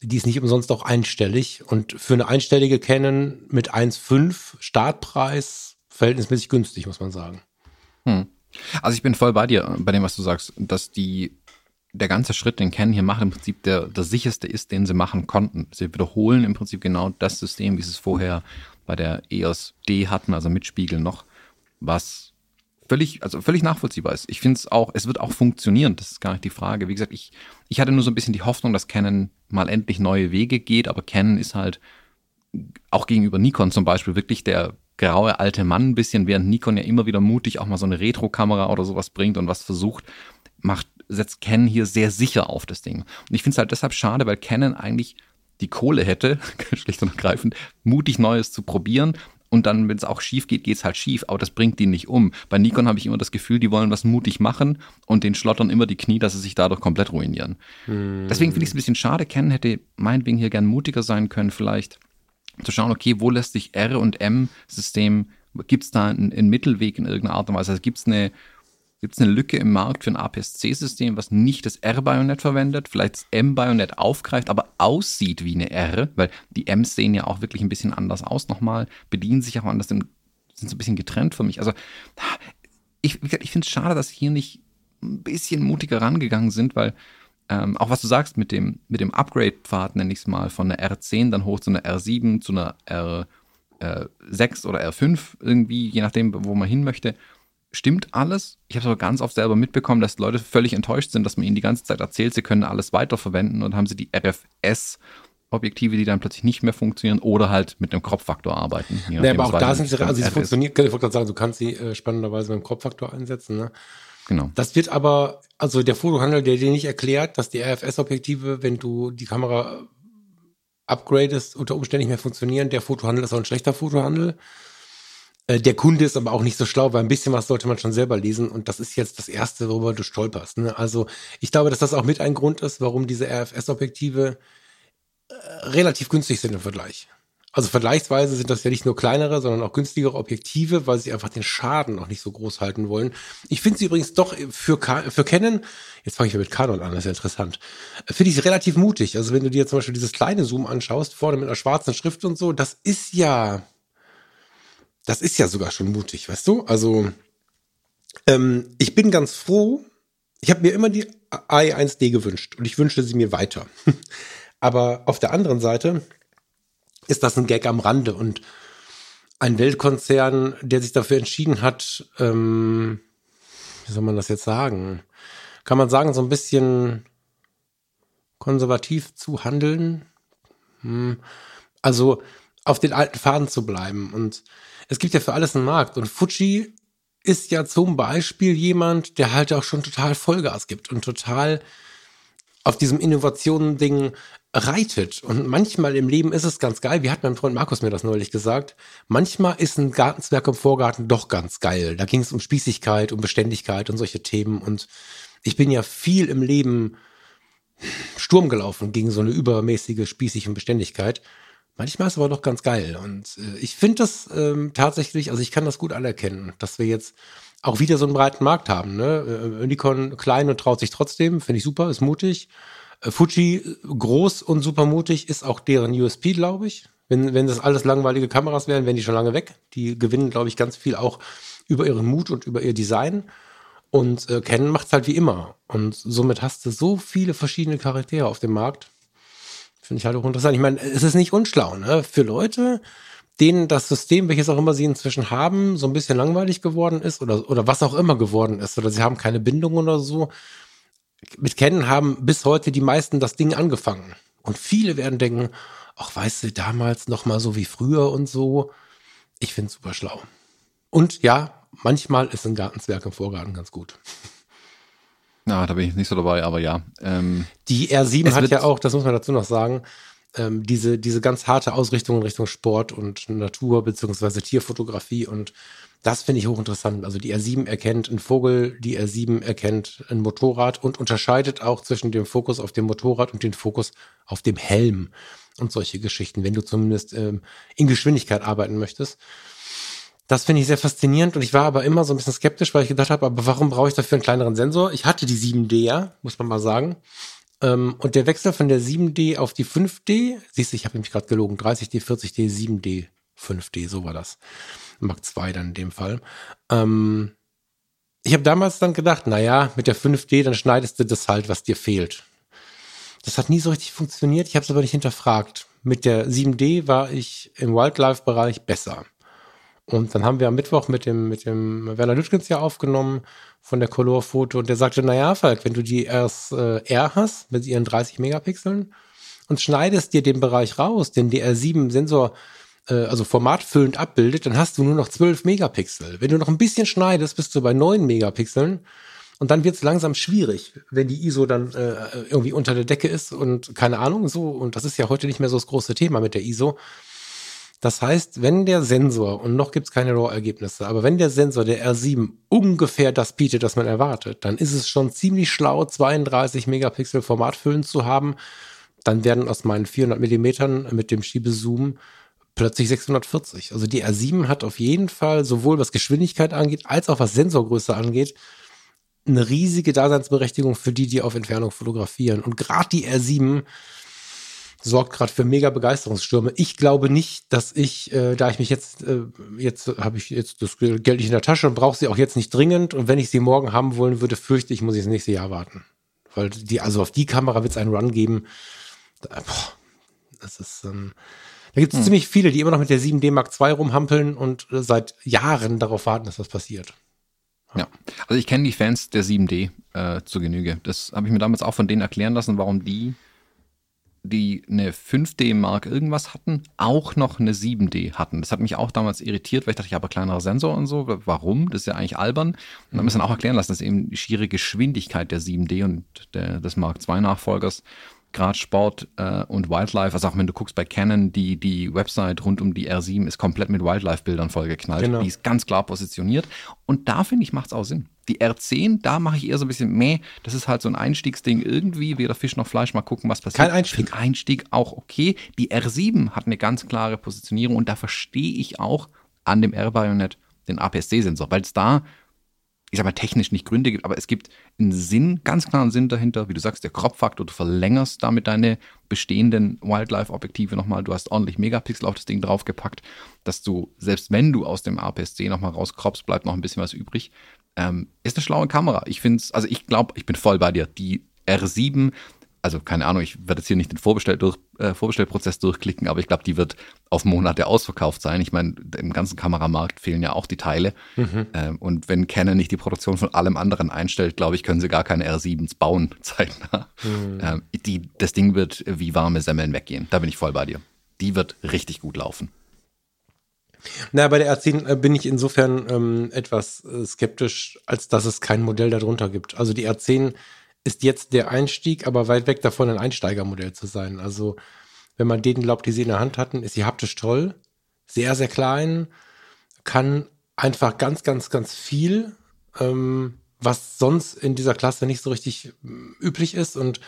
Speaker 2: die ist nicht umsonst auch einstellig. Und für eine einstellige Canon mit 1,5 Startpreis verhältnismäßig günstig, muss man sagen.
Speaker 1: Hm. Also ich bin voll bei dir, bei dem, was du sagst, dass die der ganze Schritt, den Canon hier macht, im Prinzip der, der sicherste ist, den sie machen konnten. Sie wiederholen im Prinzip genau das System, wie sie es vorher bei der EOS D hatten, also mit Spiegel noch, was völlig, also völlig nachvollziehbar ist. Ich finde es auch, es wird auch funktionieren, das ist gar nicht die Frage. Wie gesagt, ich, ich hatte nur so ein bisschen die Hoffnung, dass Canon mal endlich neue Wege geht, aber Canon ist halt auch gegenüber Nikon zum Beispiel wirklich der graue alte Mann ein bisschen, während Nikon ja immer wieder mutig auch mal so eine Retro-Kamera oder sowas bringt und was versucht, macht, setzt Canon hier sehr sicher auf das Ding. Und ich finde es halt deshalb schade, weil Canon eigentlich die Kohle hätte, schlicht und ergreifend, mutig Neues zu probieren. Und dann, wenn es auch schief geht, geht es halt schief, aber das bringt die nicht um. Bei Nikon habe ich immer das Gefühl, die wollen was mutig machen und den schlottern immer die Knie, dass sie sich dadurch komplett ruinieren. Hm. Deswegen finde ich es ein bisschen schade. Canon hätte meinetwegen hier gern mutiger sein können, vielleicht zu schauen, okay, wo lässt sich R und M-System, gibt es da einen, einen, Mittelweg in irgendeiner Art und Weise? Also gibt es eine Gibt es eine Lücke im Markt für ein APS-C-System, was nicht das R-Bajonett verwendet, vielleicht das M-Bajonett aufgreift, aber aussieht wie eine R, weil die M's sehen ja auch wirklich ein bisschen anders aus nochmal, bedienen sich auch anders, sind so ein bisschen getrennt für mich. Also ich, ich finde es schade, dass hier nicht ein bisschen mutiger rangegangen sind, weil ähm, auch was du sagst mit dem, mit dem Upgrade-Pfad, nenne ich es mal, von einer R10 dann hoch zu einer R7, zu einer R6 oder R5 irgendwie, je nachdem, wo man hin möchte stimmt alles. Ich habe es aber ganz oft selber mitbekommen, dass Leute völlig enttäuscht sind, dass man ihnen die ganze Zeit erzählt, sie können alles weiterverwenden und haben sie die RFS Objektive, die dann plötzlich nicht mehr funktionieren oder halt mit einem Kropffaktor arbeiten.
Speaker 2: Ja, aber auch da sind sie, also sie funktioniert, ich wollte gerade sagen, du kannst sie äh, spannenderweise mit dem Kropffaktor einsetzen. Ne?
Speaker 1: Genau.
Speaker 2: Das wird aber, also der Fotohandel, der dir nicht erklärt, dass die RFS-Objektive, wenn du die Kamera upgradest, unter Umständen nicht mehr funktionieren. Der Fotohandel ist auch ein schlechter Fotohandel. Äh, der Kunde ist aber auch nicht so schlau, weil ein bisschen was sollte man schon selber lesen und das ist jetzt das Erste, worüber du stolperst. Ne? Also ich glaube, dass das auch mit ein Grund ist, warum diese RFS-Objektive äh, relativ günstig sind im Vergleich. Also vergleichsweise sind das ja nicht nur kleinere, sondern auch günstigere Objektive, weil sie einfach den Schaden auch nicht so groß halten wollen. Ich finde sie übrigens doch für, für Canon, jetzt fange ich mit Canon an, das ist ja interessant, finde ich sie relativ mutig. Also wenn du dir zum Beispiel dieses kleine Zoom anschaust, vorne mit einer schwarzen Schrift und so, das ist ja, das ist ja sogar schon mutig, weißt du? Also, ähm, ich bin ganz froh. Ich habe mir immer die i1D gewünscht und ich wünsche sie mir weiter. Aber auf der anderen Seite ist das ein Gag am Rande und ein Weltkonzern, der sich dafür entschieden hat, ähm, wie soll man das jetzt sagen? Kann man sagen, so ein bisschen konservativ zu handeln? Hm. Also auf den alten Faden zu bleiben und es gibt ja für alles einen Markt. Und Fuji ist ja zum Beispiel jemand, der halt auch schon total Vollgas gibt und total auf diesem Innovationen-Ding reitet. Und manchmal im Leben ist es ganz geil. Wie hat mein Freund Markus mir das neulich gesagt? Manchmal ist ein Gartenzwerg im Vorgarten doch ganz geil. Da ging es um Spießigkeit, um Beständigkeit und solche Themen. Und ich bin ja viel im Leben Sturm gelaufen gegen so eine übermäßige Spießig und Beständigkeit. Manchmal ist es aber doch ganz geil. Und äh, ich finde das ähm, tatsächlich, also ich kann das gut anerkennen, dass wir jetzt auch wieder so einen breiten Markt haben. Ne? Äh, Nikon klein und traut sich trotzdem, finde ich super, ist mutig. Äh, Fuji groß und super mutig ist auch deren USP, glaube ich. Wenn, wenn das alles langweilige Kameras wären, wären die schon lange weg. Die gewinnen, glaube ich, ganz viel auch über ihren Mut und über ihr Design. Und äh, Canon macht es halt wie immer. Und somit hast du so viele verschiedene Charaktere auf dem Markt. Finde ich halt auch interessant. Ich meine, es ist nicht unschlau, ne? Für Leute, denen das System, welches auch immer sie inzwischen haben, so ein bisschen langweilig geworden ist oder, oder was auch immer geworden ist oder sie haben keine Bindung oder so. Mit Kennen haben bis heute die meisten das Ding angefangen. Und viele werden denken, ach, weißt du, damals noch mal so wie früher und so. Ich finde es super schlau. Und ja, manchmal ist ein Gartenzwerg im Vorgarten ganz gut.
Speaker 1: Na, da bin ich nicht so dabei, aber ja. Ähm,
Speaker 2: die R7 hat ja auch, das muss man dazu noch sagen, ähm, diese, diese ganz harte Ausrichtung in Richtung Sport und Natur beziehungsweise Tierfotografie und das finde ich hochinteressant. Also die R7 erkennt einen Vogel, die R7 erkennt ein Motorrad und unterscheidet auch zwischen dem Fokus auf dem Motorrad und dem Fokus auf dem Helm und solche Geschichten, wenn du zumindest ähm, in Geschwindigkeit arbeiten möchtest. Das finde ich sehr faszinierend und ich war aber immer so ein bisschen skeptisch, weil ich gedacht habe, aber warum brauche ich dafür einen kleineren Sensor? Ich hatte die 7D ja, muss man mal sagen. Ähm, und der Wechsel von der 7D auf die 5D, siehst du, ich habe nämlich gerade gelogen, 30D, 40D, 7D, 5D, so war das. Mark 2 dann in dem Fall. Ähm, ich habe damals dann gedacht, naja, mit der 5D, dann schneidest du das halt, was dir fehlt. Das hat nie so richtig funktioniert, ich habe es aber nicht hinterfragt. Mit der 7D war ich im Wildlife-Bereich besser. Und dann haben wir am Mittwoch mit dem, mit dem Werner Lütgens ja aufgenommen von der Color Foto und der sagte, naja, Falk, wenn du die RS-R äh, hast mit ihren 30 Megapixeln und schneidest dir den Bereich raus, den DR7-Sensor äh, also formatfüllend abbildet, dann hast du nur noch 12 Megapixel. Wenn du noch ein bisschen schneidest, bist du bei 9 Megapixeln. Und dann wird es langsam schwierig, wenn die ISO dann äh, irgendwie unter der Decke ist und keine Ahnung so. Und das ist ja heute nicht mehr so das große Thema mit der ISO. Das heißt, wenn der Sensor, und noch gibt's keine RAW-Ergebnisse, aber wenn der Sensor der R7 ungefähr das bietet, das man erwartet, dann ist es schon ziemlich schlau, 32 Megapixel Formatfüllen zu haben. Dann werden aus meinen 400 Millimetern mit dem Schiebezoom plötzlich 640. Also die R7 hat auf jeden Fall sowohl was Geschwindigkeit angeht, als auch was Sensorgröße angeht, eine riesige Daseinsberechtigung für die, die auf Entfernung fotografieren. Und gerade die R7 sorgt gerade für mega Begeisterungsstürme. Ich glaube nicht, dass ich, äh, da ich mich jetzt, äh, jetzt habe ich jetzt das Geld nicht in der Tasche und brauche sie auch jetzt nicht dringend. Und wenn ich sie morgen haben wollen würde, fürchte ich, muss ich das nächste Jahr warten. Weil die, also auf die Kamera wird es einen Run geben. Boah, das ist, ähm, da gibt es hm. ziemlich viele, die immer noch mit der 7D Mark II rumhampeln und äh, seit Jahren darauf warten, dass das passiert.
Speaker 1: Ja, also ich kenne die Fans der 7D äh, zur Genüge. Das habe ich mir damals auch von denen erklären lassen, warum die die eine 5D Mark irgendwas hatten, auch noch eine 7D hatten. Das hat mich auch damals irritiert, weil ich dachte, ich habe kleinerer Sensor und so. Warum? Das ist ja eigentlich albern. Und dann müssen wir auch erklären lassen, dass eben die schiere Geschwindigkeit der 7D und der, des Mark II Nachfolgers gerade Sport äh, und Wildlife, also auch wenn du guckst bei Canon, die, die Website rund um die R7 ist komplett mit Wildlife-Bildern vollgeknallt. Genau. Die ist ganz klar positioniert. Und da finde ich, macht es auch Sinn. Die R10, da mache ich eher so ein bisschen meh. Das ist halt so ein Einstiegsding irgendwie. Weder Fisch noch Fleisch, mal gucken, was passiert.
Speaker 2: Kein Einstieg.
Speaker 1: Einstieg auch okay. Die R7 hat eine ganz klare Positionierung und da verstehe ich auch an dem R-Bajonett den APS-C-Sensor, weil es da ich sag mal, technisch nicht Gründe gibt, aber es gibt einen Sinn, ganz klaren Sinn dahinter, wie du sagst, der Crop-Faktor, du verlängerst damit deine bestehenden Wildlife-Objektive nochmal, du hast ordentlich Megapixel auf das Ding draufgepackt, dass du, selbst wenn du aus dem APS-C nochmal rauskroppst, bleibt noch ein bisschen was übrig. Ähm, ist eine schlaue Kamera. Ich finde es, also ich glaube, ich bin voll bei dir. Die R7 also keine Ahnung, ich werde jetzt hier nicht den Vorbestell durch, äh, Vorbestellprozess durchklicken, aber ich glaube, die wird auf Monate ausverkauft sein. Ich meine, im ganzen Kameramarkt fehlen ja auch die Teile. Mhm. Ähm, und wenn Canon nicht die Produktion von allem anderen einstellt, glaube ich, können sie gar keine R7s bauen, zeitnah. Mhm. Ähm, die, das Ding wird wie warme Semmeln weggehen. Da bin ich voll bei dir. Die wird richtig gut laufen.
Speaker 2: Na, bei der R10 äh, bin ich insofern ähm, etwas äh, skeptisch, als dass es kein Modell darunter gibt. Also die R10 ist jetzt der Einstieg, aber weit weg davon, ein Einsteigermodell zu sein. Also, wenn man denen glaubt, die sie in der Hand hatten, ist sie haptisch toll, sehr, sehr klein, kann einfach ganz, ganz, ganz viel, ähm, was sonst in dieser Klasse nicht so richtig üblich ist. Und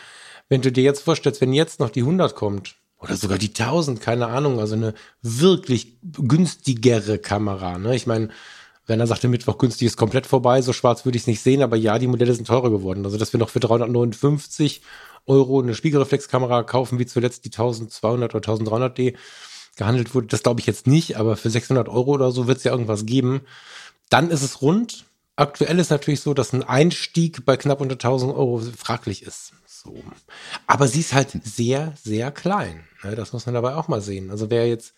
Speaker 2: wenn du dir jetzt vorstellst, wenn jetzt noch die 100 kommt, oder sogar die 1000, keine Ahnung, also eine wirklich günstigere Kamera. Ne? Ich meine, Werner sagte Mittwoch günstig ist komplett vorbei, so schwarz würde ich es nicht sehen, aber ja, die Modelle sind teurer geworden. Also, dass wir noch für 359 Euro eine Spiegelreflexkamera kaufen, wie zuletzt die 1200 oder 1300D gehandelt wurde, das glaube ich jetzt nicht, aber für 600 Euro oder so wird es ja irgendwas geben. Dann ist es rund. Aktuell ist natürlich so, dass ein Einstieg bei knapp unter 1000 Euro fraglich ist. So. Aber sie ist halt sehr, sehr klein. Ne? Das muss man dabei auch mal sehen. Also wer jetzt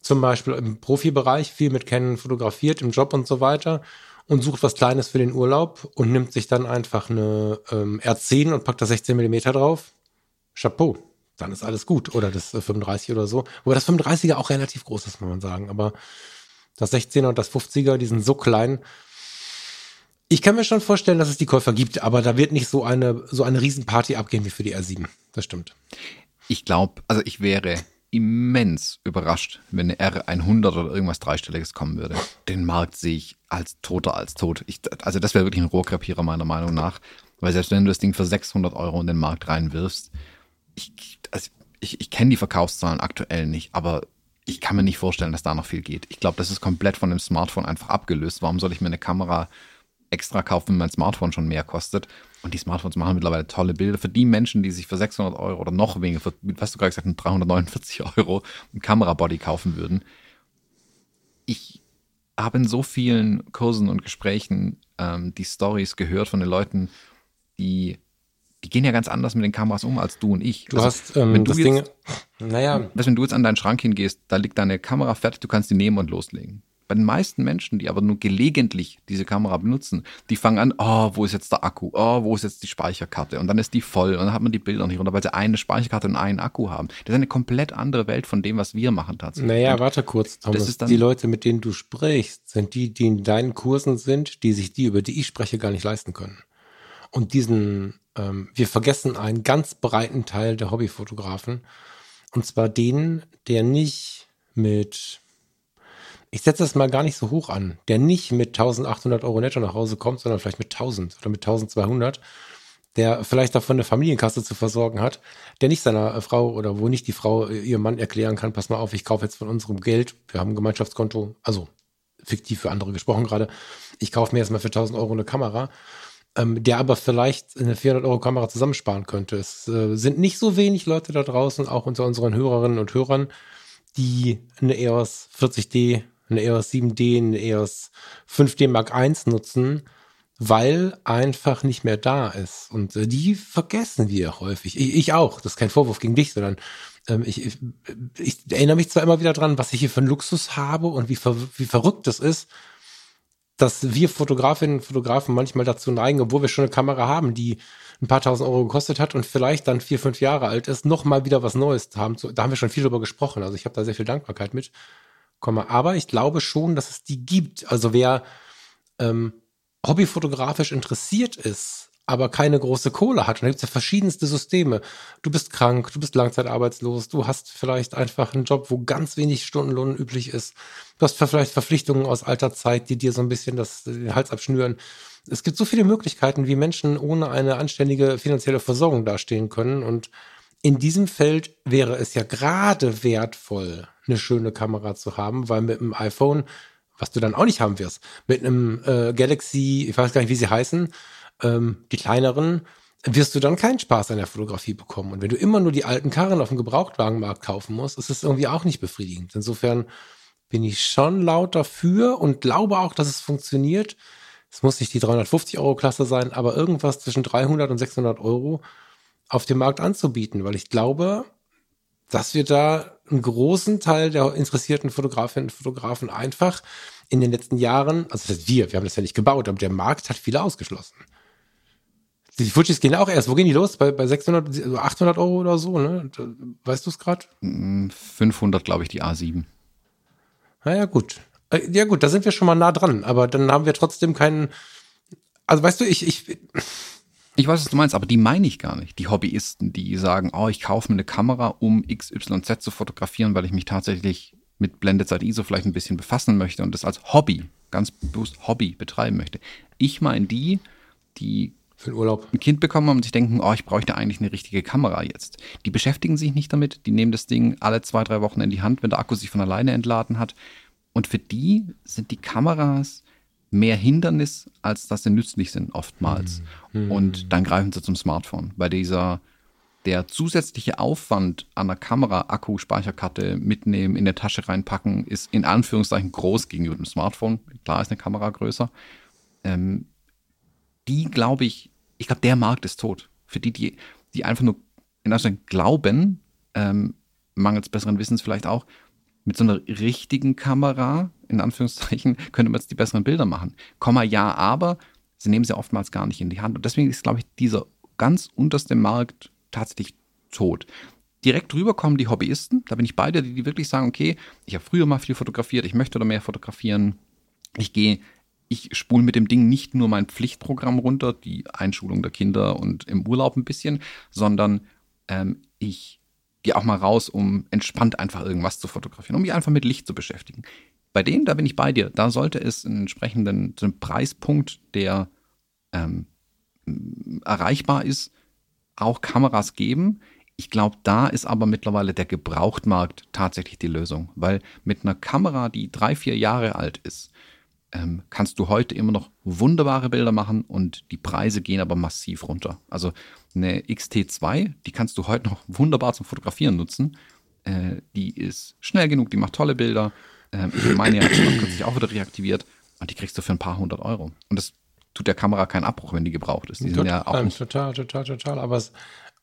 Speaker 2: zum Beispiel im Profibereich viel mit Canon fotografiert, im Job und so weiter und sucht was Kleines für den Urlaub und nimmt sich dann einfach eine ähm, R10 und packt da 16 Millimeter drauf. Chapeau, dann ist alles gut. Oder das 35 oder so. Wobei das 35er auch relativ groß ist, muss man sagen. Aber das 16er und das 50er, die sind so klein. Ich kann mir schon vorstellen, dass es die Käufer gibt, aber da wird nicht so eine, so eine Riesenparty abgehen wie für die R7. Das stimmt.
Speaker 1: Ich glaube, also ich wäre immens überrascht, wenn eine R100 oder irgendwas Dreistelliges kommen würde. Den Markt sehe ich als toter als tot. Ich, also das wäre wirklich ein Rohrkrepierer meiner Meinung nach. Weil selbst wenn du das Ding für 600 Euro in den Markt reinwirfst, ich, also ich, ich kenne die Verkaufszahlen aktuell nicht, aber ich kann mir nicht vorstellen, dass da noch viel geht. Ich glaube, das ist komplett von dem Smartphone einfach abgelöst. Warum soll ich mir eine Kamera extra kaufen, wenn mein Smartphone schon mehr kostet? Und die Smartphones machen mittlerweile tolle Bilder. Für die Menschen, die sich für 600 Euro oder noch weniger, für, was du gerade gesagt hast, 349 Euro ein Kamerabody kaufen würden. Ich habe in so vielen Kursen und Gesprächen ähm, die Stories gehört von den Leuten, die die gehen ja ganz anders mit den Kameras um als du und ich.
Speaker 2: Du also, hast ähm, wenn du das jetzt,
Speaker 1: Ding, naja. Wenn du jetzt an deinen Schrank hingehst, da liegt deine Kamera fertig, du kannst die nehmen und loslegen. Bei den meisten Menschen, die aber nur gelegentlich diese Kamera benutzen, die fangen an, oh, wo ist jetzt der Akku? Oh, wo ist jetzt die Speicherkarte? Und dann ist die voll und dann hat man die Bilder nicht runter, weil sie eine Speicherkarte und einen Akku haben. Das ist eine komplett andere Welt von dem, was wir machen tatsächlich.
Speaker 2: Naja, und warte kurz, Thomas. die Leute, mit denen du sprichst, sind die, die in deinen Kursen sind, die sich die, über die ich spreche, gar nicht leisten können. Und diesen, ähm, wir vergessen einen ganz breiten Teil der Hobbyfotografen. Und zwar den, der nicht mit ich setze das mal gar nicht so hoch an, der nicht mit 1800 Euro netto nach Hause kommt, sondern vielleicht mit 1000 oder mit 1200, der vielleicht davon eine Familienkasse zu versorgen hat, der nicht seiner äh, Frau oder wo nicht die Frau äh, ihrem Mann erklären kann, pass mal auf, ich kaufe jetzt von unserem Geld, wir haben ein Gemeinschaftskonto, also fiktiv für andere gesprochen gerade, ich kaufe mir jetzt mal für 1000 Euro eine Kamera, ähm, der aber vielleicht eine 400 Euro Kamera zusammensparen könnte. Es äh, sind nicht so wenig Leute da draußen, auch unter unseren Hörerinnen und Hörern, die eine EOS 40D eine EOS 7D, eine EOS 5D Mark I nutzen, weil einfach nicht mehr da ist. Und äh, die vergessen wir häufig. Ich, ich, auch. Das ist kein Vorwurf gegen dich, sondern ähm, ich, ich, ich, erinnere mich zwar immer wieder dran, was ich hier für einen Luxus habe und wie, ver, wie verrückt das ist, dass wir Fotografinnen und Fotografen manchmal dazu neigen, obwohl wir schon eine Kamera haben, die ein paar tausend Euro gekostet hat und vielleicht dann vier, fünf Jahre alt ist, noch mal wieder was Neues haben. Da haben wir schon viel drüber gesprochen. Also ich habe da sehr viel Dankbarkeit mit. Aber ich glaube schon, dass es die gibt. Also wer ähm, hobbyfotografisch interessiert ist, aber keine große Kohle hat. Und da gibt es ja verschiedenste Systeme. Du bist krank, du bist langzeitarbeitslos, du hast vielleicht einfach einen Job, wo ganz wenig Stundenlohn üblich ist. Du hast vielleicht Verpflichtungen aus alter Zeit, die dir so ein bisschen das, den Hals abschnüren. Es gibt so viele Möglichkeiten, wie Menschen ohne eine anständige finanzielle Versorgung dastehen können. Und in diesem Feld wäre es ja gerade wertvoll, eine schöne Kamera zu haben, weil mit einem iPhone, was du dann auch nicht haben wirst, mit einem äh, Galaxy, ich weiß gar nicht, wie sie heißen, ähm, die kleineren, wirst du dann keinen Spaß an der Fotografie bekommen. Und wenn du immer nur die alten Karren auf dem Gebrauchtwagenmarkt kaufen musst, ist es irgendwie auch nicht befriedigend. Insofern bin ich schon laut dafür und glaube auch, dass es funktioniert. Es muss nicht die 350 Euro Klasse sein, aber irgendwas zwischen 300 und 600 Euro auf dem Markt anzubieten, weil ich glaube, dass wir da einen großen Teil der interessierten Fotografinnen und Fotografen einfach in den letzten Jahren, also das heißt wir, wir haben das ja nicht gebaut, aber der Markt hat viele ausgeschlossen. Die Fujis gehen auch erst. Wo gehen die los? Bei, bei 600, 800 Euro oder so, ne? Weißt du es gerade?
Speaker 1: 500, glaube ich, die A7.
Speaker 2: Naja, gut. Äh, ja, gut, da sind wir schon mal nah dran. Aber dann haben wir trotzdem keinen. Also, weißt du, ich, ich,
Speaker 1: ich weiß, was du meinst, aber die meine ich gar nicht. Die Hobbyisten, die sagen, oh, ich kaufe mir eine Kamera, um XYZ zu fotografieren, weil ich mich tatsächlich mit Blendezeit ISO vielleicht ein bisschen befassen möchte und das als Hobby, ganz bewusst Hobby betreiben möchte. Ich meine die, die
Speaker 2: für den Urlaub
Speaker 1: ein Kind bekommen haben und sich denken, oh, ich bräuchte eigentlich eine richtige Kamera jetzt. Die beschäftigen sich nicht damit, die nehmen das Ding alle zwei, drei Wochen in die Hand, wenn der Akku sich von alleine entladen hat. Und für die sind die Kameras mehr Hindernis, als dass sie nützlich sind oftmals. Mhm. Und dann greifen sie zum Smartphone, weil dieser der zusätzliche Aufwand an der Kamera, Akku, Speicherkarte mitnehmen, in der Tasche reinpacken, ist in Anführungszeichen groß gegenüber dem Smartphone. Klar ist eine Kamera größer. Ähm, die glaube ich, ich glaube, der Markt ist tot. Für die, die, die einfach nur in Anführungszeichen glauben, ähm, mangels besseren Wissens vielleicht auch, mit so einer richtigen Kamera, in Anführungszeichen, könnte man jetzt die besseren Bilder machen. Komma ja, aber sie nehmen sie oftmals gar nicht in die Hand. Und deswegen ist, glaube ich, dieser ganz unterste Markt tatsächlich tot. Direkt drüber kommen die Hobbyisten, da bin ich bei dir, die, die wirklich sagen, okay, ich habe früher mal viel fotografiert, ich möchte oder mehr fotografieren. Ich gehe, ich spule mit dem Ding nicht nur mein Pflichtprogramm runter, die Einschulung der Kinder und im Urlaub ein bisschen, sondern ähm, ich gehe auch mal raus, um entspannt einfach irgendwas zu fotografieren, um mich einfach mit Licht zu beschäftigen. Bei denen, da bin ich bei dir. Da sollte es einen entsprechenden einen Preispunkt, der ähm, erreichbar ist, auch Kameras geben. Ich glaube, da ist aber mittlerweile der Gebrauchtmarkt tatsächlich die Lösung, weil mit einer Kamera, die drei, vier Jahre alt ist, ähm, kannst du heute immer noch wunderbare Bilder machen und die Preise gehen aber massiv runter. Also eine XT2, die kannst du heute noch wunderbar zum Fotografieren nutzen. Äh, die ist schnell genug, die macht tolle Bilder. Ähm, ich meine, ja, kürzlich auch wieder reaktiviert und die kriegst du für ein paar hundert Euro. Und das tut der Kamera keinen Abbruch, wenn die gebraucht ist. Die
Speaker 2: total,
Speaker 1: sind ja auch nicht
Speaker 2: total, total, total. Aber es,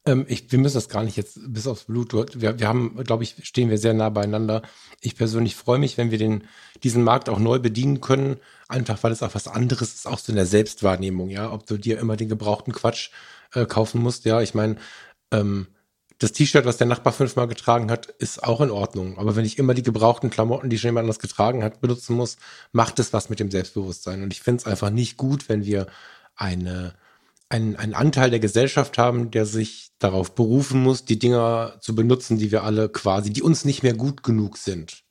Speaker 2: ähm, ich, wir müssen das gar nicht jetzt bis aufs Blut. Wir, wir haben, glaube ich, stehen wir sehr nah beieinander. Ich persönlich freue mich, wenn wir den, diesen Markt auch neu bedienen können. Einfach, weil es auch was anderes ist, auch so in der Selbstwahrnehmung, ja. Ob du dir immer den gebrauchten Quatsch äh, kaufen musst, ja. Ich meine, ähm, das T-Shirt, was der Nachbar fünfmal getragen hat, ist auch in Ordnung. Aber wenn ich immer die gebrauchten Klamotten, die schon jemand anders getragen hat, benutzen muss, macht es was mit dem Selbstbewusstsein. Und ich finde es einfach nicht gut, wenn wir eine, einen, einen Anteil der Gesellschaft haben, der sich darauf berufen muss, die Dinger zu benutzen, die wir alle quasi, die uns nicht mehr gut genug sind.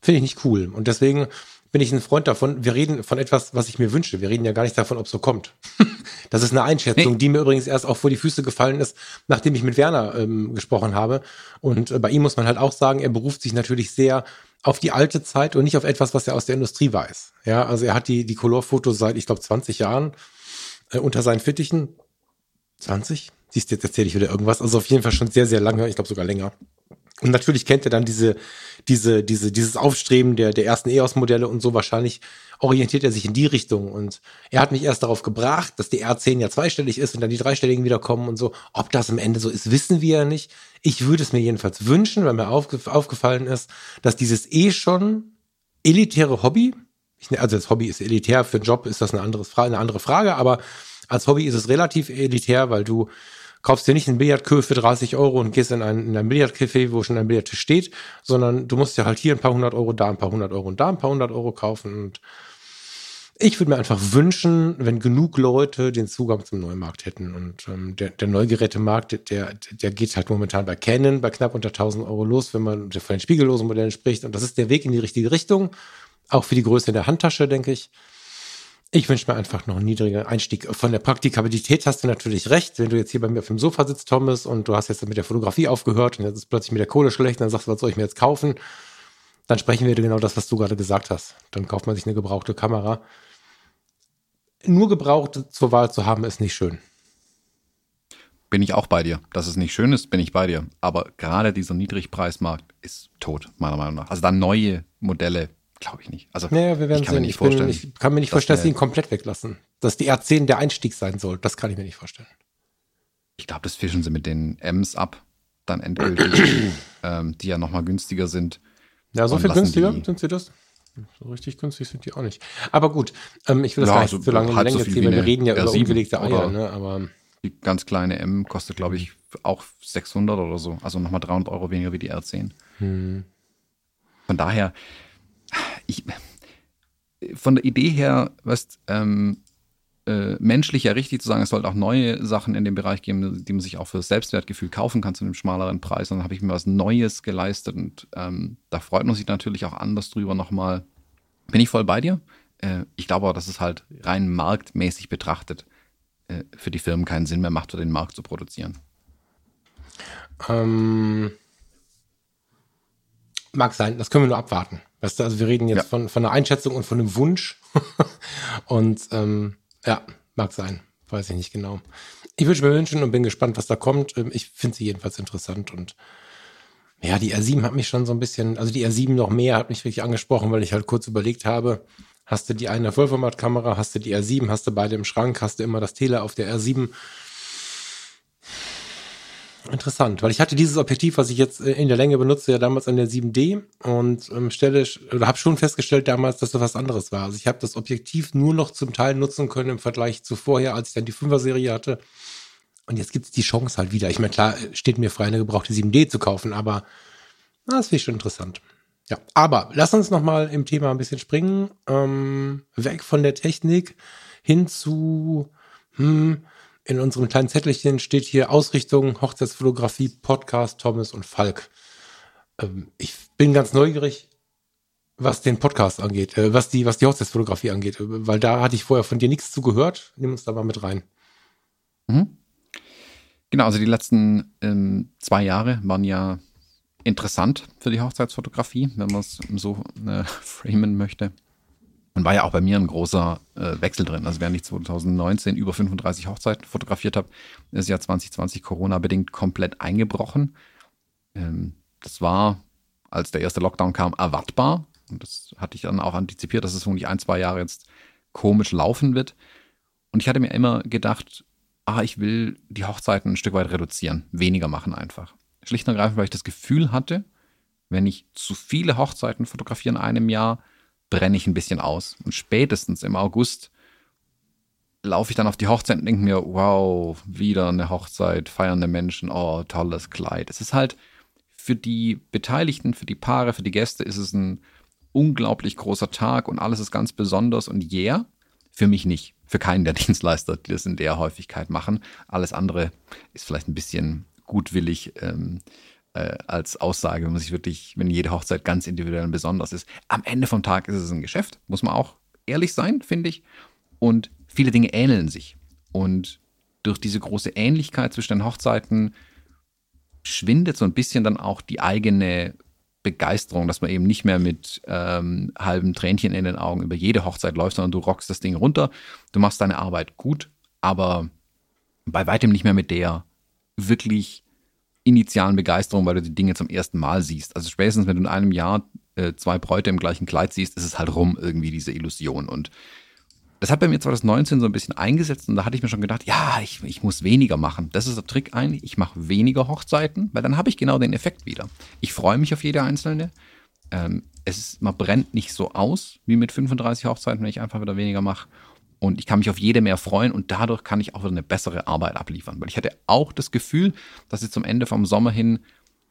Speaker 2: Finde ich nicht cool. Und deswegen bin ich ein Freund davon. Wir reden von etwas, was ich mir wünsche. Wir reden ja gar nicht davon, ob es so kommt. das ist eine Einschätzung, nee. die mir übrigens erst auch vor die Füße gefallen ist, nachdem ich mit Werner ähm, gesprochen habe. Und äh, bei ihm muss man halt auch sagen, er beruft sich natürlich sehr auf die alte Zeit und nicht auf etwas, was er aus der Industrie weiß. Ja, also er hat die, die Color-Fotos seit, ich glaube, 20 Jahren äh, unter seinen Fittichen. 20? Siehst du, jetzt erzähle ich wieder irgendwas. Also auf jeden Fall schon sehr, sehr lange, ich glaube sogar länger. Und natürlich kennt er dann diese, diese, diese, dieses Aufstreben der, der ersten EOS-Modelle und so. Wahrscheinlich orientiert er sich in die Richtung. Und er hat mich erst darauf gebracht, dass die R10 ja zweistellig ist und dann die dreistelligen wieder kommen und so. Ob das am Ende so ist, wissen wir ja nicht. Ich würde es mir jedenfalls wünschen, weil mir aufge aufgefallen ist, dass dieses eh schon elitäre Hobby, ich, also das Hobby ist elitär, für einen Job ist das eine, anderes, eine andere Frage, aber als Hobby ist es relativ elitär, weil du kaufst dir nicht einen Billardkö für 30 Euro und gehst in ein, in ein Billardcafé, wo schon ein Billardtisch steht, sondern du musst dir halt hier ein paar hundert Euro, da ein paar hundert Euro und da ein paar hundert Euro kaufen. Und ich würde mir einfach wünschen, wenn genug Leute den Zugang zum Neumarkt hätten. Und ähm, der, der Neugerätemarkt, der, der geht halt momentan bei Canon bei knapp unter 1000 Euro los, wenn man von den spiegellosen Modellen spricht. Und das ist der Weg in die richtige Richtung. Auch für die Größe der Handtasche, denke ich. Ich wünsche mir einfach noch einen niedrigen Einstieg. Von der Praktikabilität hast du natürlich recht. Wenn du jetzt hier bei mir auf dem Sofa sitzt, Thomas, und du hast jetzt mit der Fotografie aufgehört und jetzt ist plötzlich mit der Kohle schlecht, dann sagst du, was soll ich mir jetzt kaufen? Dann sprechen wir genau das, was du gerade gesagt hast. Dann kauft man sich eine gebrauchte Kamera. Nur gebraucht zur Wahl zu haben, ist nicht schön.
Speaker 1: Bin ich auch bei dir. Dass es nicht schön ist, bin ich bei dir. Aber gerade dieser Niedrigpreismarkt ist tot, meiner Meinung nach. Also da neue Modelle Glaube ich nicht. Also
Speaker 2: naja, wir werden
Speaker 1: ich kann sehen. mir nicht vorstellen.
Speaker 2: Bin, ich kann mir nicht vorstellen, dass sie ihn komplett weglassen. Dass die R10 der Einstieg sein soll. Das kann ich mir nicht vorstellen.
Speaker 1: Ich glaube, das fischen sie mit den M's ab, dann endgültig, ähm, die ja nochmal günstiger sind.
Speaker 2: Ja, so viel günstiger sind sie das? So richtig günstig sind die auch nicht. Aber gut, ähm, ich will das ja, gar nicht also so lange in die Länge so ziehen, weil wir reden ja über ungelegte Eier, ne? Aber
Speaker 1: die ganz kleine M kostet, glaube ich, auch 600 oder so. Also nochmal 300 Euro weniger wie die R10. Hm. Von daher, ich, von der Idee her, was ähm, äh, menschlich ja richtig zu sagen, es sollte auch neue Sachen in dem Bereich geben, die man sich auch für das Selbstwertgefühl kaufen kann zu einem schmaleren Preis. Und dann habe ich mir was Neues geleistet und ähm, da freut man sich natürlich auch anders drüber nochmal. Bin ich voll bei dir? Äh, ich glaube aber, dass es halt rein marktmäßig betrachtet äh, für die Firmen keinen Sinn mehr macht, für den Markt zu produzieren.
Speaker 2: Ähm, mag sein, das können wir nur abwarten. Weißt du, also wir reden jetzt ja. von, von einer Einschätzung und von einem Wunsch. und ähm, ja, mag sein. Weiß ich nicht genau. Ich würde mir wünschen und bin gespannt, was da kommt. Ähm, ich finde sie jedenfalls interessant und ja, die R7 hat mich schon so ein bisschen, also die R7 noch mehr hat mich wirklich angesprochen, weil ich halt kurz überlegt habe, hast du die eine Vollformatkamera, hast du die R7, hast du beide im Schrank, hast du immer das Tele auf der R7 Interessant, weil ich hatte dieses Objektiv, was ich jetzt äh, in der Länge benutze, ja damals an der 7D und ähm, stelle oder habe schon festgestellt damals, dass das was anderes war. Also ich habe das Objektiv nur noch zum Teil nutzen können im Vergleich zu vorher, als ich dann die 5er Serie hatte. Und jetzt gibt es die Chance halt wieder. Ich meine, klar, steht mir frei, eine gebrauchte 7D zu kaufen, aber na, das finde ich schon interessant. Ja, aber lass uns noch mal im Thema ein bisschen springen. Ähm, weg von der Technik hin zu hm, in unserem kleinen Zettelchen steht hier Ausrichtung, Hochzeitsfotografie, Podcast, Thomas und Falk. Ähm, ich bin ganz neugierig, was den Podcast angeht, äh, was die, was die Hochzeitsfotografie angeht, äh, weil da hatte ich vorher von dir nichts zugehört. Nimm uns da mal mit rein.
Speaker 1: Mhm. Genau, also die letzten ähm, zwei Jahre waren ja interessant für die Hochzeitsfotografie, wenn man es so äh, framen möchte. Und war ja auch bei mir ein großer äh, Wechsel drin. Also während ich 2019 über 35 Hochzeiten fotografiert habe, ist ja 2020 Corona-bedingt komplett eingebrochen. Ähm, das war, als der erste Lockdown kam, erwartbar. Und das hatte ich dann auch antizipiert, dass es wohl nicht ein, zwei Jahre jetzt komisch laufen wird. Und ich hatte mir immer gedacht, ah, ich will die Hochzeiten ein Stück weit reduzieren, weniger machen einfach. Schlicht und ergreifend, weil ich das Gefühl hatte, wenn ich zu viele Hochzeiten fotografiere in einem Jahr, brenne ich ein bisschen aus. Und spätestens im August laufe ich dann auf die Hochzeit und denke mir, wow, wieder eine Hochzeit, feiernde Menschen, oh, tolles Kleid. Es ist halt für die Beteiligten, für die Paare, für die Gäste ist es ein unglaublich großer Tag und alles ist ganz besonders und yeah. Für mich nicht. Für keinen der Dienstleister, die das in der Häufigkeit machen. Alles andere ist vielleicht ein bisschen gutwillig ähm, äh, als Aussage, wenn man sich wirklich, wenn jede Hochzeit ganz individuell und besonders ist. Am Ende vom Tag ist es ein Geschäft, muss man auch ehrlich sein, finde ich. Und viele Dinge ähneln sich. Und durch diese große Ähnlichkeit zwischen den Hochzeiten schwindet so ein bisschen dann auch die eigene Begeisterung, dass man eben nicht mehr mit ähm, halben Tränchen in den Augen über jede Hochzeit läuft, sondern du rockst das Ding runter, du machst deine Arbeit gut, aber bei weitem nicht mehr mit der wirklich initialen Begeisterung, weil du die Dinge zum ersten Mal siehst. Also spätestens, wenn du in einem Jahr äh, zwei Bräute im gleichen Kleid siehst, ist es halt rum irgendwie diese Illusion und das hat bei mir 2019 so ein bisschen eingesetzt und da hatte ich mir schon gedacht, ja, ich, ich muss weniger machen. Das ist der Trick eigentlich. Ich mache weniger Hochzeiten, weil dann habe ich genau den Effekt wieder. Ich freue mich auf jede einzelne. Ähm, es ist, man brennt nicht so aus wie mit 35 Hochzeiten, wenn ich einfach wieder weniger mache. Und ich kann mich auf jede mehr freuen und dadurch kann ich auch wieder eine bessere Arbeit abliefern. Weil ich hatte auch das Gefühl, dass ich zum Ende vom Sommer hin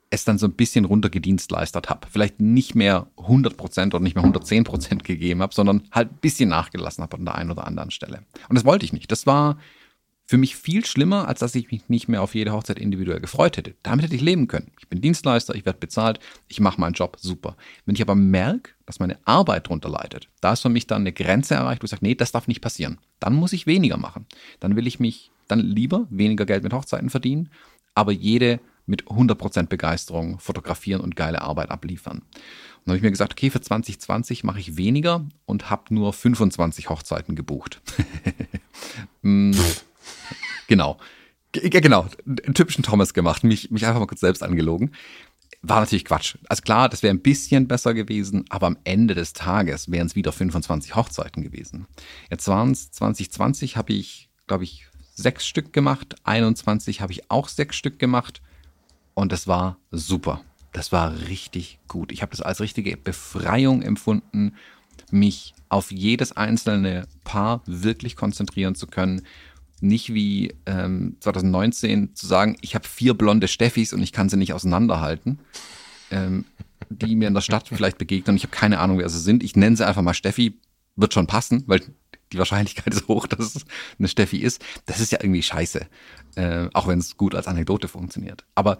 Speaker 1: es dann so ein bisschen runtergedienstleistert habe. Vielleicht nicht mehr 100% oder nicht mehr 110% gegeben habe, sondern halt ein bisschen nachgelassen habe an der einen oder anderen Stelle. Und das wollte ich nicht. Das war für mich viel schlimmer, als dass ich mich nicht mehr auf jede Hochzeit individuell gefreut hätte. Damit hätte ich leben können. Ich bin Dienstleister, ich werde bezahlt, ich mache meinen Job super. Wenn ich aber merke, dass meine Arbeit darunter leidet, da ist für mich dann eine Grenze erreicht, wo ich sage, nee, das darf nicht passieren. Dann muss ich weniger machen. Dann will ich mich dann lieber weniger Geld mit Hochzeiten verdienen, aber jede mit 100% Begeisterung fotografieren und geile Arbeit abliefern. Und dann habe ich mir gesagt, okay, für 2020 mache ich weniger und habe nur 25 Hochzeiten gebucht. Genau. G genau, einen typischen Thomas gemacht, mich, mich einfach mal kurz selbst angelogen. War natürlich Quatsch. Also klar, das wäre ein bisschen besser gewesen, aber am Ende des Tages wären es wieder 25 Hochzeiten gewesen. Jetzt waren es 2020, habe ich, glaube ich, sechs Stück gemacht. 21 habe ich auch sechs Stück gemacht. Und das war super. Das war richtig gut. Ich habe das als richtige Befreiung empfunden, mich auf jedes einzelne Paar wirklich konzentrieren zu können. Nicht wie ähm, 2019 zu sagen, ich habe vier blonde Steffis und ich kann sie nicht auseinanderhalten, ähm, die mir in der Stadt vielleicht begegnen. Ich habe keine Ahnung, wer sie sind. Ich nenne sie einfach mal Steffi, wird schon passen, weil die Wahrscheinlichkeit ist hoch, dass es eine Steffi ist. Das ist ja irgendwie scheiße, äh, auch wenn es gut als Anekdote funktioniert. Aber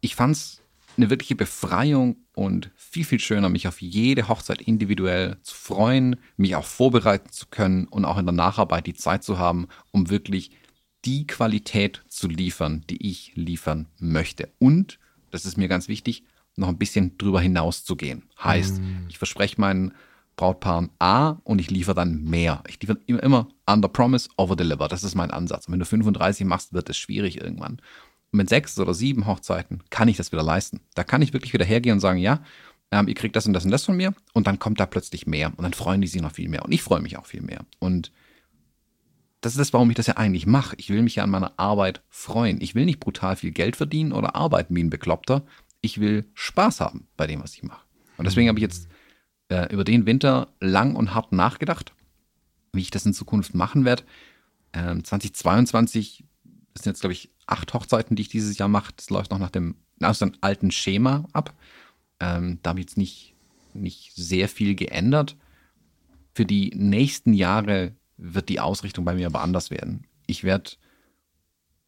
Speaker 1: ich fand es eine wirkliche Befreiung und viel, viel schöner, mich auf jede Hochzeit individuell zu freuen, mich auch vorbereiten zu können und auch in der Nacharbeit die Zeit zu haben, um wirklich die Qualität zu liefern, die ich liefern möchte. Und, das ist mir ganz wichtig, noch ein bisschen drüber hinaus zu gehen. Heißt, mm. ich verspreche meinen Brautpaaren A und ich liefere dann mehr. Ich liefere immer, immer under promise, over deliver. Das ist mein Ansatz. Und wenn du 35 machst, wird es schwierig irgendwann mit sechs oder sieben Hochzeiten kann ich das wieder leisten. Da kann ich wirklich wieder hergehen und sagen, ja, ähm, ihr kriegt das und das und das von mir und dann kommt da plötzlich mehr und dann freuen die sich noch viel mehr und ich freue mich auch viel mehr. Und das ist das, warum ich das ja eigentlich mache. Ich will mich ja an meiner Arbeit freuen. Ich will nicht brutal viel Geld verdienen oder arbeiten wie ein Bekloppter. Ich will Spaß haben bei dem, was ich mache. Und deswegen habe ich jetzt äh, über den Winter lang und hart nachgedacht, wie ich das in Zukunft machen werde. Ähm, 2022 das sind jetzt, glaube ich, acht Hochzeiten, die ich dieses Jahr mache. Das läuft noch nach dem, aus dem alten Schema ab. Ähm, da habe ich jetzt nicht, nicht sehr viel geändert. Für die nächsten Jahre wird die Ausrichtung bei mir aber anders werden. ich werde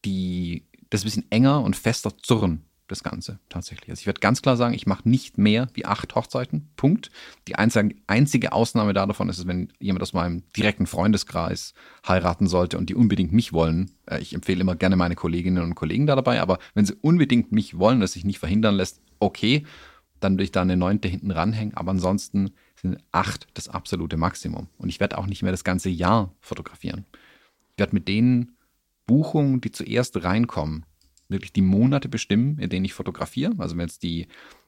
Speaker 1: die das ein bisschen enger und fester zurren das Ganze tatsächlich. Also ich werde ganz klar sagen, ich mache nicht mehr wie acht Hochzeiten. Punkt. Die einzige, Ausnahme davon ist, wenn jemand aus meinem direkten Freundeskreis heiraten sollte und die unbedingt mich wollen. Äh, ich empfehle immer gerne meine Kolleginnen und Kollegen da dabei, aber wenn sie unbedingt mich wollen, dass sich nicht verhindern lässt, okay, dann würde ich da eine neunte hinten ranhängen. Aber ansonsten sind acht das absolute Maximum. Und ich werde auch nicht mehr das ganze Jahr fotografieren. Ich werde mit den Buchungen, die zuerst reinkommen, wirklich die Monate bestimmen, in denen ich fotografiere. Also wenn jetzt die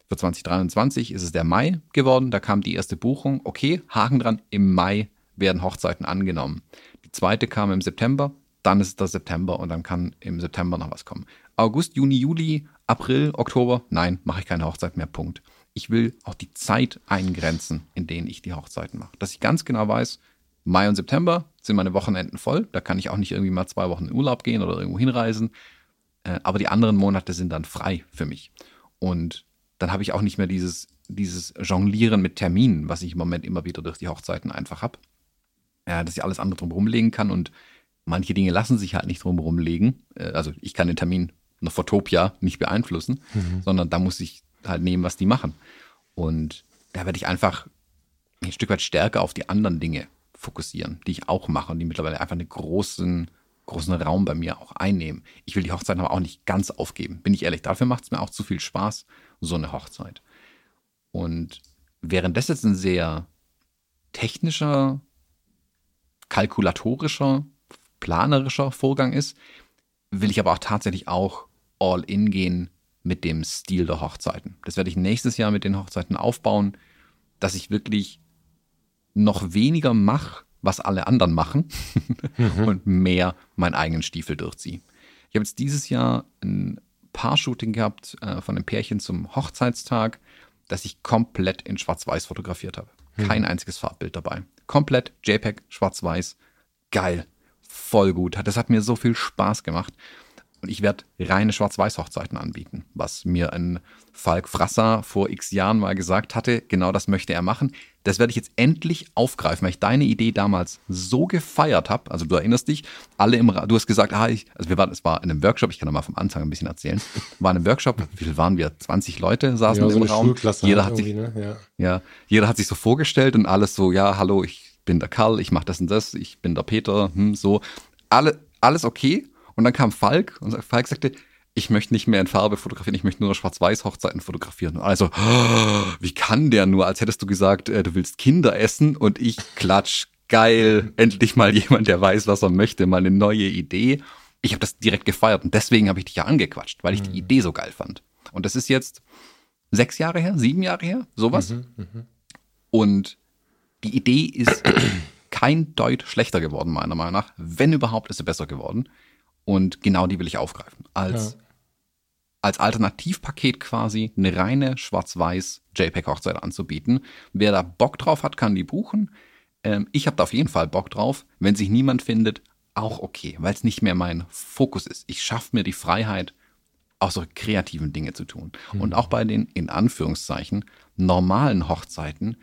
Speaker 1: für 2023 ist es der Mai geworden, da kam die erste Buchung. Okay, Haken dran, im Mai werden Hochzeiten angenommen. Die zweite kam im September, dann ist es der September und dann kann im September noch was kommen. August, Juni, Juli, April, Oktober, nein, mache ich keine Hochzeit mehr, Punkt. Ich will auch die Zeit eingrenzen, in denen ich die Hochzeiten mache. Dass ich ganz genau weiß, Mai und September sind meine Wochenenden voll. Da kann ich auch nicht irgendwie mal zwei Wochen in Urlaub gehen oder irgendwo hinreisen. Äh, aber die anderen Monate sind dann frei für mich. Und dann habe ich auch nicht mehr dieses, dieses Jonglieren mit Terminen, was ich im Moment immer wieder durch die Hochzeiten einfach habe. Ja, dass ich alles andere drumherum legen kann und manche Dinge lassen sich halt nicht drumherum legen. Äh, also ich kann den Termin einer Fotopia nicht beeinflussen, mhm. sondern da muss ich halt nehmen, was die machen. Und da werde ich einfach ein Stück weit stärker auf die anderen Dinge fokussieren, die ich auch mache und die mittlerweile einfach einen großen großen Raum bei mir auch einnehmen. Ich will die Hochzeit aber auch nicht ganz aufgeben, bin ich ehrlich. Dafür macht es mir auch zu viel Spaß, so eine Hochzeit. Und während das jetzt ein sehr technischer, kalkulatorischer, planerischer Vorgang ist, will ich aber auch tatsächlich auch all in gehen mit dem Stil der Hochzeiten. Das werde ich nächstes Jahr mit den Hochzeiten aufbauen, dass ich wirklich noch weniger mache, was alle anderen machen mhm. und mehr meinen eigenen Stiefel durchziehe. Ich habe jetzt dieses Jahr ein Paar-Shooting gehabt äh, von einem Pärchen zum Hochzeitstag, das ich komplett in Schwarz-Weiß fotografiert habe. Mhm. Kein einziges Farbbild dabei. Komplett JPEG, Schwarz-Weiß. Geil. Voll gut. Das hat mir so viel Spaß gemacht. Und ich werde reine Schwarz-Weiß-Hochzeiten anbieten, was mir ein Falk Frasser vor x Jahren mal gesagt hatte. Genau das möchte er machen. Das werde ich jetzt endlich aufgreifen, weil ich deine Idee damals so gefeiert habe. Also du erinnerst dich, alle im Ra du hast gesagt, ah, ich, also wir waren, es war in einem Workshop, ich kann da mal vom Anfang ein bisschen erzählen. War in einem Workshop, wie viel waren wir? 20 Leute saßen ja, so im Raum. Jeder hat sich, ne? ja. ja, jeder hat sich so vorgestellt und alles so, ja, hallo, ich bin der Karl, ich mache das und das, ich bin der Peter, hm, so. Alle, alles okay. Und dann kam Falk und Falk sagte, ich möchte nicht mehr in Farbe fotografieren, ich möchte nur Schwarz-Weiß-Hochzeiten fotografieren. Und also, oh, wie kann der nur, als hättest du gesagt, äh, du willst Kinder essen und ich klatsch, geil, endlich mal jemand, der weiß, was er möchte, mal eine neue Idee. Ich habe das direkt gefeiert und deswegen habe ich dich ja angequatscht, weil ich die mhm. Idee so geil fand. Und das ist jetzt sechs Jahre her, sieben Jahre her, sowas. Mhm, mh. Und die Idee ist kein Deut schlechter geworden, meiner Meinung nach. Wenn überhaupt, ist sie besser geworden. Und genau die will ich aufgreifen. Als, ja. als Alternativpaket quasi eine reine schwarz-weiß JPEG-Hochzeit anzubieten. Wer da Bock drauf hat, kann die buchen. Ähm, ich habe da auf jeden Fall Bock drauf. Wenn sich niemand findet, auch okay, weil es nicht mehr mein Fokus ist. Ich schaffe mir die Freiheit, auch so kreativen Dinge zu tun. Mhm. Und auch bei den, in Anführungszeichen, normalen Hochzeiten,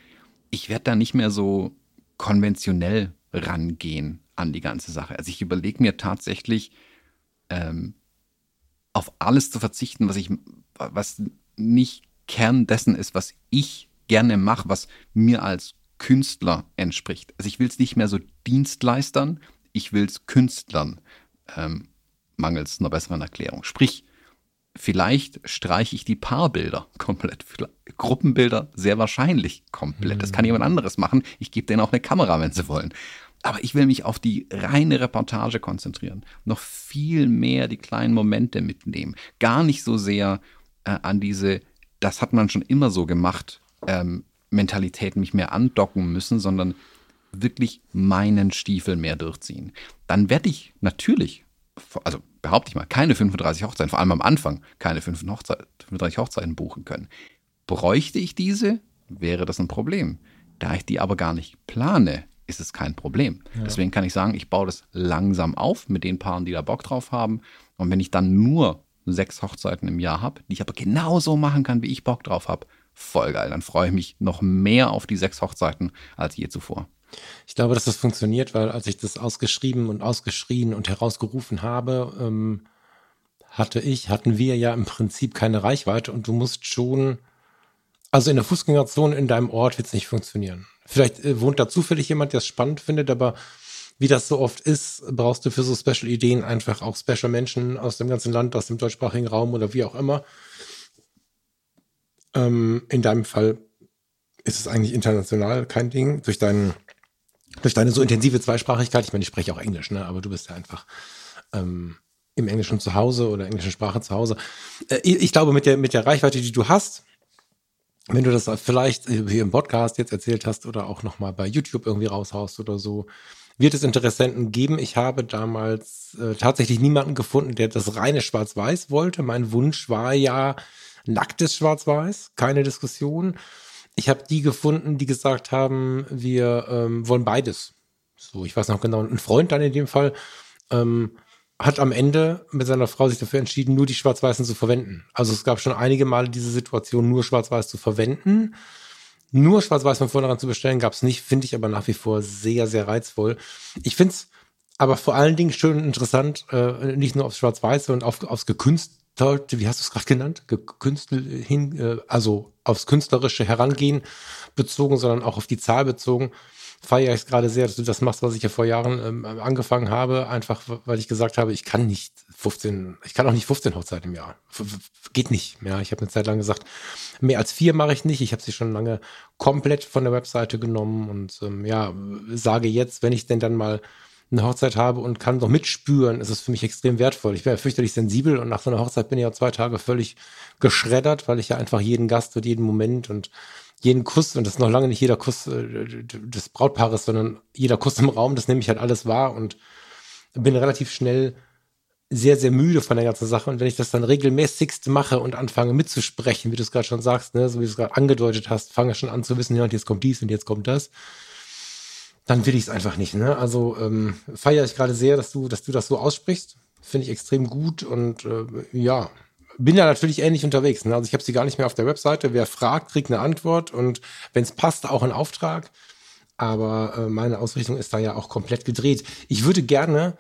Speaker 1: ich werde da nicht mehr so konventionell rangehen an die ganze Sache. Also ich überlege mir tatsächlich, ähm, auf alles zu verzichten, was ich, was nicht Kern dessen ist, was ich gerne mache, was mir als Künstler entspricht. Also ich will es nicht mehr so Dienstleistern, ich will es Künstlern, ähm, mangels einer besseren Erklärung. Sprich, vielleicht streiche ich die Paarbilder komplett, Gruppenbilder sehr wahrscheinlich komplett. Das kann jemand anderes machen. Ich gebe denen auch eine Kamera, wenn sie wollen. Aber ich will mich auf die reine Reportage konzentrieren. Noch viel mehr die kleinen Momente mitnehmen. Gar nicht so sehr äh, an diese, das hat man schon immer so gemacht, ähm, Mentalität mich mehr andocken müssen, sondern wirklich meinen Stiefel mehr durchziehen. Dann werde ich natürlich, also behaupte ich mal, keine 35 Hochzeiten, vor allem am Anfang, keine 35 Hochzeiten buchen können. Bräuchte ich diese, wäre das ein Problem. Da ich die aber gar nicht plane, ist es kein Problem. Ja. Deswegen kann ich sagen, ich baue das langsam auf mit den Paaren, die da Bock drauf haben. Und wenn ich dann nur sechs Hochzeiten im Jahr habe, die ich aber genauso machen kann, wie ich Bock drauf habe, voll geil. Dann freue ich mich noch mehr auf die sechs Hochzeiten als je zuvor.
Speaker 2: Ich glaube, dass das funktioniert, weil als ich das ausgeschrieben und ausgeschrien und herausgerufen habe, ähm, hatte ich, hatten wir ja im Prinzip keine Reichweite und du musst schon, also in der Fußgängerzone in deinem Ort wird es nicht funktionieren. Vielleicht äh, wohnt da zufällig jemand, der es spannend findet, aber wie das so oft ist, brauchst du für so Special-Ideen einfach auch Special-Menschen aus dem ganzen Land, aus dem deutschsprachigen Raum oder wie auch immer. Ähm, in deinem Fall ist es eigentlich international kein Ding. Durch deinen durch deine so intensive Zweisprachigkeit, ich meine, ich spreche auch Englisch, ne? aber du bist ja einfach ähm, im Englischen zu Hause oder englischen Sprache zu Hause. Äh, ich glaube, mit der, mit der Reichweite, die du hast, wenn du das vielleicht hier im Podcast jetzt erzählt hast oder auch nochmal bei YouTube irgendwie raushaust oder so, wird es Interessenten geben. Ich habe damals äh, tatsächlich niemanden gefunden, der das reine Schwarz-Weiß wollte. Mein Wunsch war ja nacktes Schwarz-Weiß, keine Diskussion. Ich habe die gefunden, die gesagt haben, wir ähm, wollen beides. So, ich weiß noch genau, ein Freund dann in dem Fall ähm, hat am Ende mit seiner Frau sich dafür entschieden, nur die Schwarz-Weißen zu verwenden. Also es gab schon einige Male diese Situation, nur Schwarz-Weiß zu verwenden. Nur Schwarz-Weiß von vornherein zu bestellen, gab es nicht, finde ich aber nach wie vor sehr, sehr reizvoll. Ich finde es aber vor allen Dingen schön und interessant, äh, nicht nur aufs Schwarz-Weiß, sondern auf, aufs gekünst wie hast du es gerade genannt, Künstler hin, äh, also aufs künstlerische Herangehen bezogen, sondern auch auf die Zahl bezogen, feiere ich es gerade sehr, dass du das machst, was ich ja vor Jahren ähm, angefangen habe, einfach weil ich gesagt habe, ich kann nicht 15, ich kann auch nicht 15 Hochzeiten im Jahr. Geht nicht. Ja, ich habe eine Zeit lang gesagt, mehr als vier mache ich nicht. Ich habe sie schon lange komplett von der Webseite genommen und ähm, ja, sage jetzt, wenn ich denn dann mal eine Hochzeit habe und kann noch mitspüren, ist es für mich extrem wertvoll. Ich wäre fürchterlich sensibel und nach so einer Hochzeit bin ich ja zwei Tage völlig geschreddert, weil ich ja einfach jeden Gast und jeden Moment und jeden Kuss, und das ist noch lange nicht jeder Kuss äh, des Brautpaares, sondern jeder Kuss im Raum, das nehme ich halt alles wahr und bin relativ schnell sehr, sehr müde von der ganzen Sache. Und wenn ich das dann regelmäßigst mache und anfange mitzusprechen, wie du es gerade schon sagst, ne, so wie du es gerade angedeutet hast, fange schon an zu wissen, ja, und jetzt kommt dies und jetzt kommt das dann will ich es einfach nicht. Ne? Also ähm, feiere ich gerade sehr, dass du, dass du das so aussprichst. Finde ich extrem gut und äh, ja, bin da natürlich ähnlich unterwegs. Ne? Also ich habe sie gar nicht mehr auf der Webseite. Wer fragt, kriegt eine Antwort und wenn es passt, auch einen Auftrag. Aber äh, meine Ausrichtung ist da ja auch komplett gedreht. Ich würde gerne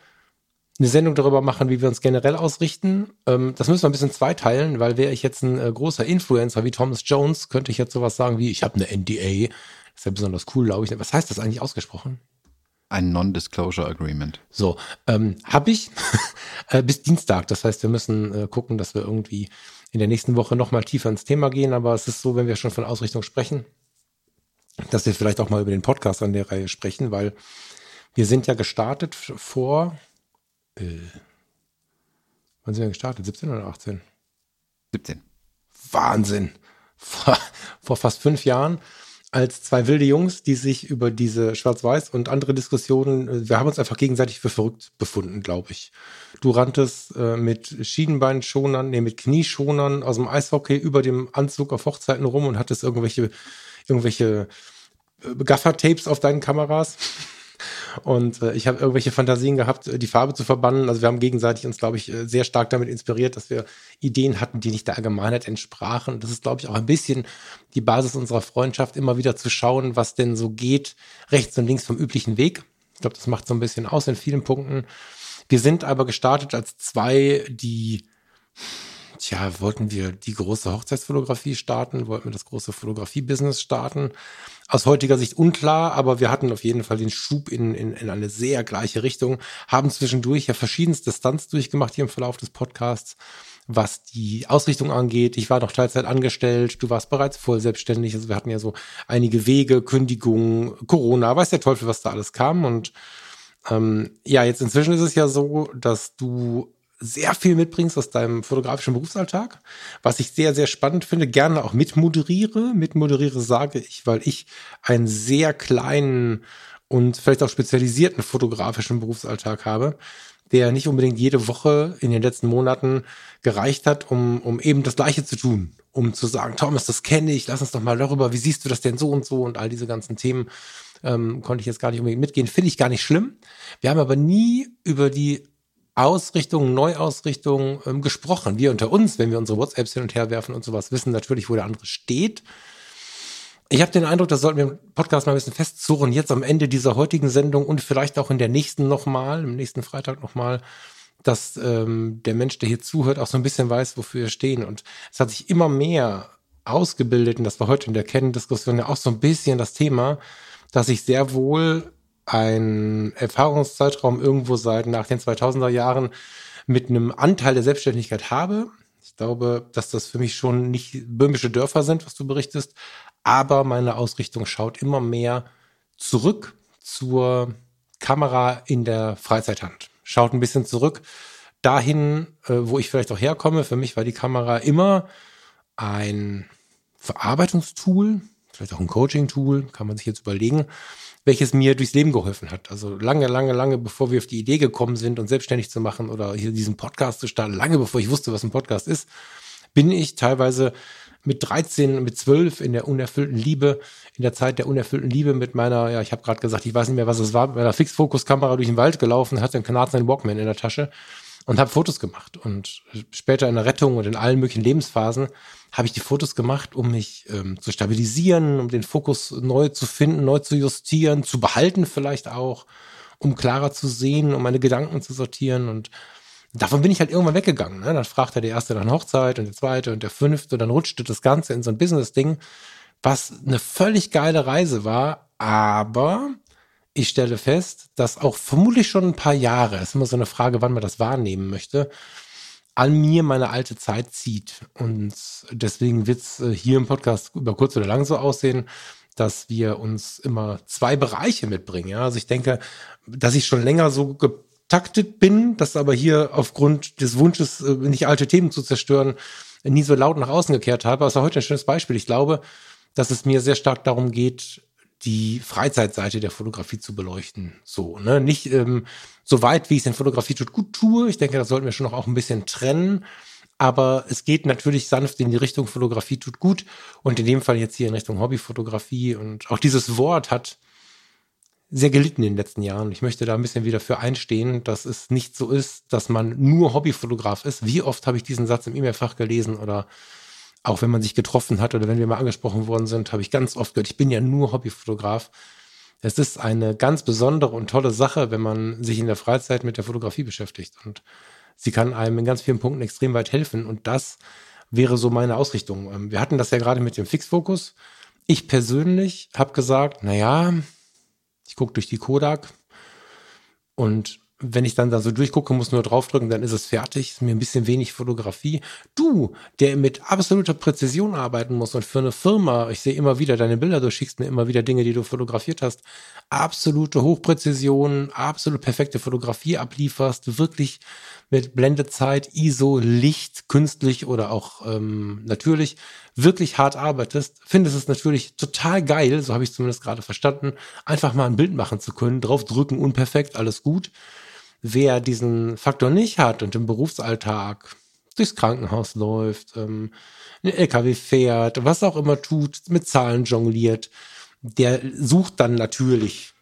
Speaker 2: eine Sendung darüber machen, wie wir uns generell ausrichten. Ähm, das müssen wir ein bisschen zweiteilen, weil wäre ich jetzt ein äh, großer Influencer wie Thomas Jones, könnte ich jetzt sowas sagen wie, ich habe eine NDA ist ja besonders cool, glaube ich. Was heißt das eigentlich ausgesprochen?
Speaker 1: Ein Non-Disclosure Agreement.
Speaker 2: So, ähm, habe ich äh, bis Dienstag. Das heißt, wir müssen äh, gucken, dass wir irgendwie in der nächsten Woche nochmal tiefer ins Thema gehen. Aber es ist so, wenn wir schon von Ausrichtung sprechen, dass wir vielleicht auch mal über den Podcast an der Reihe sprechen, weil wir sind ja gestartet vor, äh, wann sind wir gestartet? 17 oder 18?
Speaker 1: 17.
Speaker 2: Wahnsinn. Vor, vor fast fünf Jahren als zwei wilde Jungs, die sich über diese Schwarz-Weiß und andere Diskussionen, äh, wir haben uns einfach gegenseitig für verrückt befunden, glaube ich. Du ranntest äh, mit Schienenbeinschonern, nee, mit Knieschonern aus dem Eishockey über dem Anzug auf Hochzeiten rum und hattest irgendwelche, irgendwelche äh, Gaffer-Tapes auf deinen Kameras. Und äh, ich habe irgendwelche Fantasien gehabt, äh, die Farbe zu verbannen. Also wir haben gegenseitig uns, glaube ich, äh, sehr stark damit inspiriert, dass wir Ideen hatten, die nicht der Allgemeinheit entsprachen. Und das ist, glaube ich, auch ein bisschen die Basis unserer Freundschaft, immer wieder zu schauen, was denn so geht, rechts und links vom üblichen Weg. Ich glaube, das macht so ein bisschen aus in vielen Punkten. Wir sind aber gestartet als zwei, die Tja, wollten wir die große Hochzeitsfotografie starten? Wollten wir das große Fotografie-Business starten? Aus heutiger Sicht unklar, aber wir hatten auf jeden Fall den Schub in, in, in eine sehr gleiche Richtung, haben zwischendurch ja verschiedenste Stunts durchgemacht hier im Verlauf des Podcasts, was die Ausrichtung angeht. Ich war noch Teilzeit angestellt, du warst bereits voll selbstständig. Also wir hatten ja so einige Wege, Kündigungen, Corona, weiß der Teufel, was da alles kam. Und ähm, ja, jetzt inzwischen ist es ja so, dass du sehr viel mitbringst aus deinem fotografischen Berufsalltag, was ich sehr, sehr spannend finde, gerne auch mitmoderiere. Mitmoderiere sage ich, weil ich einen sehr kleinen und vielleicht auch spezialisierten fotografischen Berufsalltag habe, der nicht unbedingt jede Woche in den letzten Monaten gereicht hat, um, um eben das Gleiche zu tun. Um zu sagen, Thomas, das kenne ich, lass uns doch mal darüber, wie siehst du das denn so und so und all diese ganzen Themen ähm, konnte ich jetzt gar nicht unbedingt mitgehen. Finde ich gar nicht schlimm. Wir haben aber nie über die Ausrichtung, Neuausrichtung ähm, gesprochen. Wir unter uns, wenn wir unsere WhatsApps hin und her werfen und sowas, wissen natürlich, wo der andere steht. Ich habe den Eindruck, das sollten wir im Podcast mal ein bisschen festzurren, jetzt am Ende dieser heutigen Sendung und vielleicht auch in der nächsten nochmal, im nächsten Freitag nochmal, dass ähm, der Mensch, der hier zuhört, auch so ein bisschen weiß, wofür wir stehen. Und es hat sich immer mehr ausgebildet, und das war heute in der Kenndiskussion ja auch so ein bisschen das Thema, dass ich sehr wohl ein Erfahrungszeitraum irgendwo seit nach den 2000er Jahren mit einem Anteil der Selbstständigkeit habe. Ich glaube, dass das für mich schon nicht böhmische Dörfer sind, was du berichtest, aber meine Ausrichtung schaut immer mehr zurück zur Kamera in der Freizeit-Hand. Schaut ein bisschen zurück dahin, äh, wo ich vielleicht auch herkomme. Für mich war die Kamera immer ein Verarbeitungstool, vielleicht auch ein Coaching-Tool, kann man sich jetzt überlegen, welches mir durchs Leben geholfen hat. Also lange, lange, lange bevor wir auf die Idee gekommen sind, uns selbstständig zu machen oder hier diesen Podcast zu starten, lange bevor ich wusste, was ein Podcast ist, bin ich teilweise mit 13, mit 12 in der unerfüllten Liebe, in der Zeit der unerfüllten Liebe mit meiner, ja, ich habe gerade gesagt, ich weiß nicht mehr, was es war, mit meiner Fixfokuskamera durch den Wald gelaufen, hatte einen kanadischen Walkman in der Tasche und habe Fotos gemacht. Und später in der Rettung und in allen möglichen Lebensphasen habe ich die Fotos gemacht, um mich ähm, zu stabilisieren, um den Fokus neu zu finden, neu zu justieren, zu behalten vielleicht auch, um klarer zu sehen, um meine Gedanken zu sortieren und davon bin ich halt irgendwann weggegangen. Ne? Dann fragte der erste nach Hochzeit und der zweite und der fünfte und dann rutschte das Ganze in so ein Business-Ding, was eine völlig geile Reise war, aber ich stelle fest, dass auch vermutlich schon ein paar Jahre, ist immer so eine Frage, wann man das wahrnehmen möchte, an mir meine alte Zeit zieht. Und deswegen wird es äh, hier im Podcast über kurz oder lang so aussehen, dass wir uns immer zwei Bereiche mitbringen. Ja? Also ich denke, dass ich schon länger so getaktet bin, dass aber hier aufgrund des Wunsches, äh, nicht alte Themen zu zerstören, nie so laut nach außen gekehrt habe. Also heute ein schönes Beispiel. Ich glaube, dass es mir sehr stark darum geht, die Freizeitseite der Fotografie zu beleuchten. So, ne? Nicht ähm, so weit, wie ich es in Fotografie tut, gut tue. Ich denke, das sollten wir schon noch auch ein bisschen trennen. Aber es geht natürlich sanft in die Richtung Fotografie tut gut. Und in dem Fall jetzt hier in Richtung Hobbyfotografie. Und auch dieses Wort hat sehr gelitten in den letzten Jahren. Ich möchte da ein bisschen wieder für einstehen, dass es nicht so ist, dass man nur Hobbyfotograf ist. Wie oft habe ich diesen Satz im E-Mail-Fach gelesen oder auch wenn man sich getroffen hat oder wenn wir mal angesprochen worden sind, habe ich ganz oft gehört, ich bin ja nur Hobbyfotograf. Es ist eine ganz besondere und tolle Sache, wenn man sich in der Freizeit mit der Fotografie beschäftigt. Und sie kann einem in ganz vielen Punkten extrem weit helfen. Und das wäre so meine Ausrichtung. Ähm, wir hatten das ja gerade mit dem Fixfokus. Ich persönlich habe gesagt, na ja, ich gucke durch die Kodak und wenn ich dann da so durchgucke, muss nur draufdrücken, dann ist es fertig. Ist mir ein bisschen wenig Fotografie. Du, der mit absoluter Präzision arbeiten muss und für eine Firma, ich sehe immer wieder deine Bilder, du schickst mir immer wieder Dinge, die du fotografiert hast, absolute Hochpräzision, absolut perfekte Fotografie ablieferst, wirklich mit Blendezeit, ISO, Licht, künstlich oder auch ähm, natürlich, wirklich hart arbeitest, findest es natürlich total geil, so habe ich zumindest gerade verstanden, einfach mal ein Bild machen zu können, draufdrücken, unperfekt, alles gut wer diesen Faktor nicht hat und im Berufsalltag durchs Krankenhaus läuft, ähm, einen LKW fährt, was auch immer tut, mit Zahlen jongliert, der sucht dann natürlich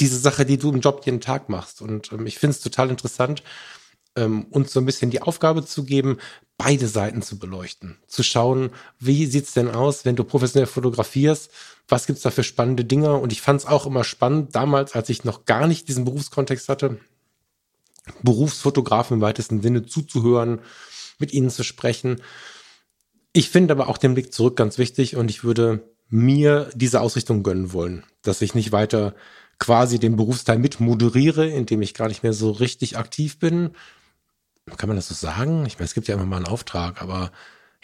Speaker 2: diese Sache, die du im Job jeden Tag machst. Und ähm, ich finde es total interessant, ähm, uns so ein bisschen die Aufgabe zu geben, beide Seiten zu beleuchten. Zu schauen, wie sieht's denn aus, wenn du professionell fotografierst? Was gibt's da für spannende Dinge? Und ich fand es auch immer spannend, damals, als ich noch gar nicht diesen Berufskontext hatte, Berufsfotografen im weitesten Sinne zuzuhören, mit ihnen zu sprechen. Ich finde aber auch den Blick zurück ganz wichtig und ich würde mir diese Ausrichtung gönnen wollen, dass ich nicht weiter quasi den Berufsteil mit moderiere, indem ich gar nicht mehr so richtig aktiv bin. Kann man das so sagen? Ich meine, es gibt ja immer mal einen Auftrag, aber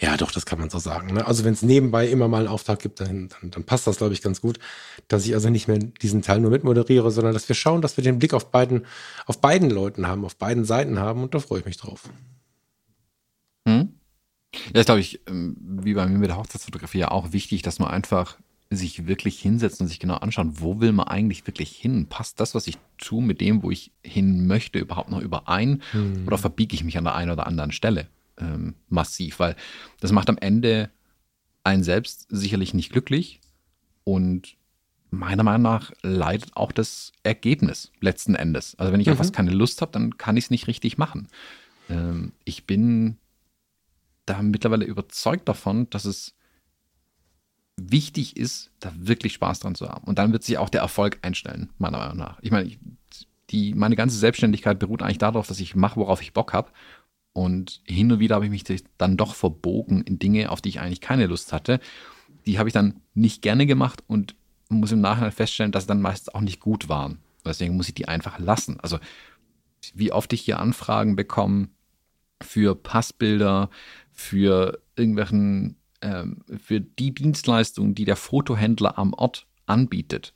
Speaker 2: ja, doch, das kann man so sagen. Ne? Also wenn es nebenbei immer mal einen Auftrag gibt, dann, dann, dann passt das, glaube ich, ganz gut, dass ich also nicht mehr diesen Teil nur mitmoderiere, sondern dass wir schauen, dass wir den Blick auf beiden, auf beiden Leuten haben, auf beiden Seiten haben und da freue ich mich drauf.
Speaker 1: Hm? Ja, ist, glaube ich, ähm, wie bei mir mit der Hochzeitsfotografie ja auch wichtig, dass man einfach sich wirklich hinsetzt und sich genau anschaut, wo will man eigentlich wirklich hin? Passt das, was ich tue, mit dem, wo ich hin möchte, überhaupt noch überein? Hm. Oder verbiege ich mich an der einen oder anderen Stelle? Ähm, massiv, weil das macht am Ende einen selbst sicherlich nicht glücklich und meiner Meinung nach leidet auch das Ergebnis letzten Endes. Also wenn ich mhm. auf was keine Lust habe, dann kann ich es nicht richtig machen. Ähm, ich bin da mittlerweile überzeugt davon, dass es wichtig ist, da wirklich Spaß dran zu haben. Und dann wird sich auch der Erfolg einstellen, meiner Meinung nach. Ich meine, die, meine ganze Selbstständigkeit beruht eigentlich darauf, dass ich mache, worauf ich Bock habe. Und hin und wieder habe ich mich dann doch verbogen in Dinge, auf die ich eigentlich keine Lust hatte. Die habe ich dann nicht gerne gemacht und muss im Nachhinein feststellen, dass sie dann meistens auch nicht gut waren. Deswegen muss ich die einfach lassen. Also, wie oft ich hier Anfragen bekomme für Passbilder, für irgendwelchen, ähm, für die Dienstleistungen, die der Fotohändler am Ort anbietet.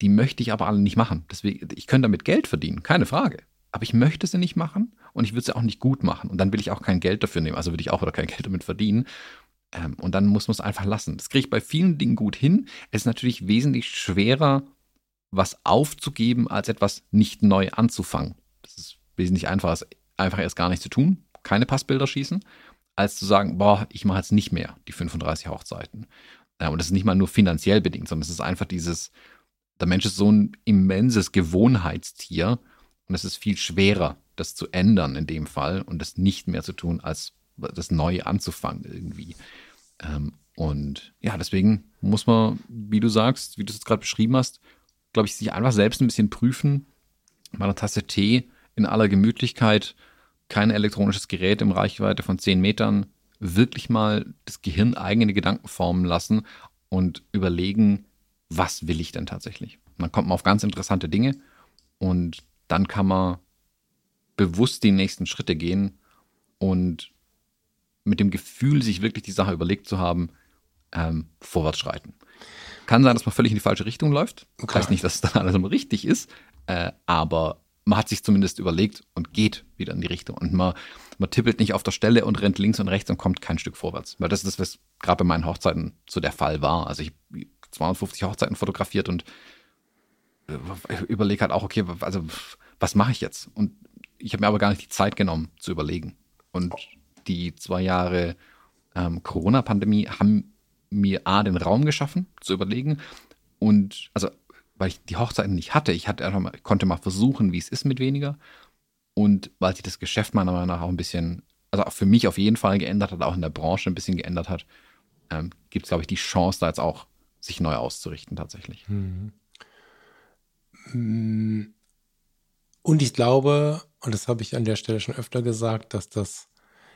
Speaker 1: Die möchte ich aber alle nicht machen. Deswegen, ich könnte damit Geld verdienen, keine Frage. Aber ich möchte sie nicht machen und ich würde sie auch nicht gut machen. Und dann will ich auch kein Geld dafür nehmen. Also würde ich auch wieder kein Geld damit verdienen. Ähm, und dann muss man es einfach lassen. Das kriege ich bei vielen Dingen gut hin. Es ist natürlich wesentlich schwerer, was aufzugeben, als etwas nicht neu anzufangen. Das ist wesentlich einfacher, einfach erst gar nicht zu tun, keine Passbilder schießen, als zu sagen, boah, ich mache jetzt nicht mehr die 35 Hochzeiten. Ja, und das ist nicht mal nur finanziell bedingt, sondern es ist einfach dieses, der Mensch ist so ein immenses Gewohnheitstier und es ist viel schwerer, das zu ändern in dem Fall und das nicht mehr zu tun, als das neu anzufangen irgendwie. Ähm, und ja, deswegen muss man, wie du sagst, wie du es gerade beschrieben hast, glaube ich, sich einfach selbst ein bisschen prüfen. Bei einer Tasse Tee in aller Gemütlichkeit, kein elektronisches Gerät im Reichweite von 10 Metern, wirklich mal das Gehirn eigene Gedanken formen lassen und überlegen, was will ich denn tatsächlich? Und dann kommt man auf ganz interessante Dinge und dann kann man bewusst die nächsten Schritte gehen und mit dem Gefühl, sich wirklich die Sache überlegt zu haben, ähm, vorwärts schreiten. Kann sein, dass man völlig in die falsche Richtung läuft. Okay. Heißt nicht, dass es dann alles immer richtig ist, äh, aber man hat sich zumindest überlegt und geht wieder in die Richtung. Und man, man tippelt nicht auf der Stelle und rennt links und rechts und kommt kein Stück vorwärts. Weil das ist das, was gerade bei meinen Hochzeiten so der Fall war. Also ich 250 Hochzeiten fotografiert und überlege halt auch, okay, also was mache ich jetzt? Und ich habe mir aber gar nicht die Zeit genommen zu überlegen. Und die zwei Jahre ähm, Corona-Pandemie haben mir A, den Raum geschaffen, zu überlegen. Und also, weil ich die Hochzeiten nicht hatte, ich hatte einfach mal, konnte mal versuchen, wie es ist mit weniger. Und weil sich das Geschäft meiner Meinung nach auch ein bisschen, also auch für mich auf jeden Fall geändert hat, auch in der Branche ein bisschen geändert hat, ähm, gibt es, glaube ich, die Chance, da jetzt auch sich neu auszurichten tatsächlich. Mhm.
Speaker 2: Und ich glaube, und das habe ich an der Stelle schon öfter gesagt, dass das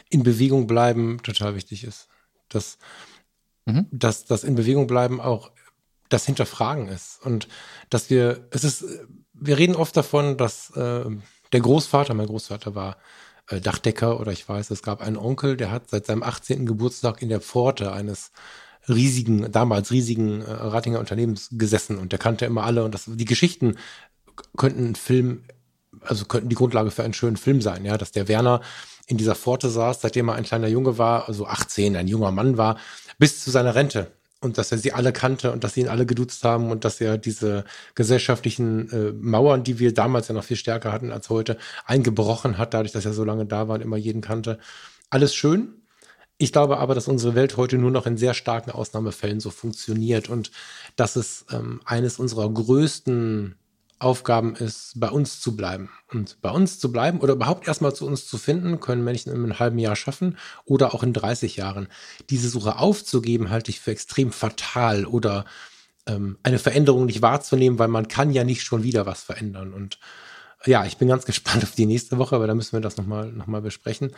Speaker 2: in Bewegung bleiben total wichtig ist. Dass, mhm. dass das in Bewegung bleiben auch das Hinterfragen ist. Und dass wir, es ist, wir reden oft davon, dass äh, der Großvater, mein Großvater war äh, Dachdecker oder ich weiß, es gab einen Onkel, der hat seit seinem 18. Geburtstag in der Pforte eines riesigen, damals riesigen äh, Ratinger Unternehmens gesessen und der kannte immer alle und das, die Geschichten könnten Film, also könnten die Grundlage für einen schönen Film sein, ja, dass der Werner in dieser Pforte saß, seitdem er ein kleiner Junge war, also 18, ein junger Mann war, bis zu seiner Rente. Und dass er sie alle kannte und dass sie ihn alle geduzt haben und dass er diese gesellschaftlichen äh, Mauern, die wir damals ja noch viel stärker hatten als heute, eingebrochen hat, dadurch, dass er so lange da war und immer jeden kannte. Alles schön. Ich glaube aber, dass unsere Welt heute nur noch in sehr starken Ausnahmefällen so funktioniert und dass es ähm, eines unserer größten Aufgaben ist, bei uns zu bleiben. Und bei uns zu bleiben oder überhaupt erstmal zu uns zu finden, können Menschen in einem halben Jahr schaffen oder auch in 30 Jahren. Diese Suche aufzugeben, halte ich für extrem fatal oder ähm, eine Veränderung nicht wahrzunehmen, weil man kann ja nicht schon wieder was verändern. Und ja, ich bin ganz gespannt auf die nächste Woche, aber da müssen wir das nochmal noch mal besprechen.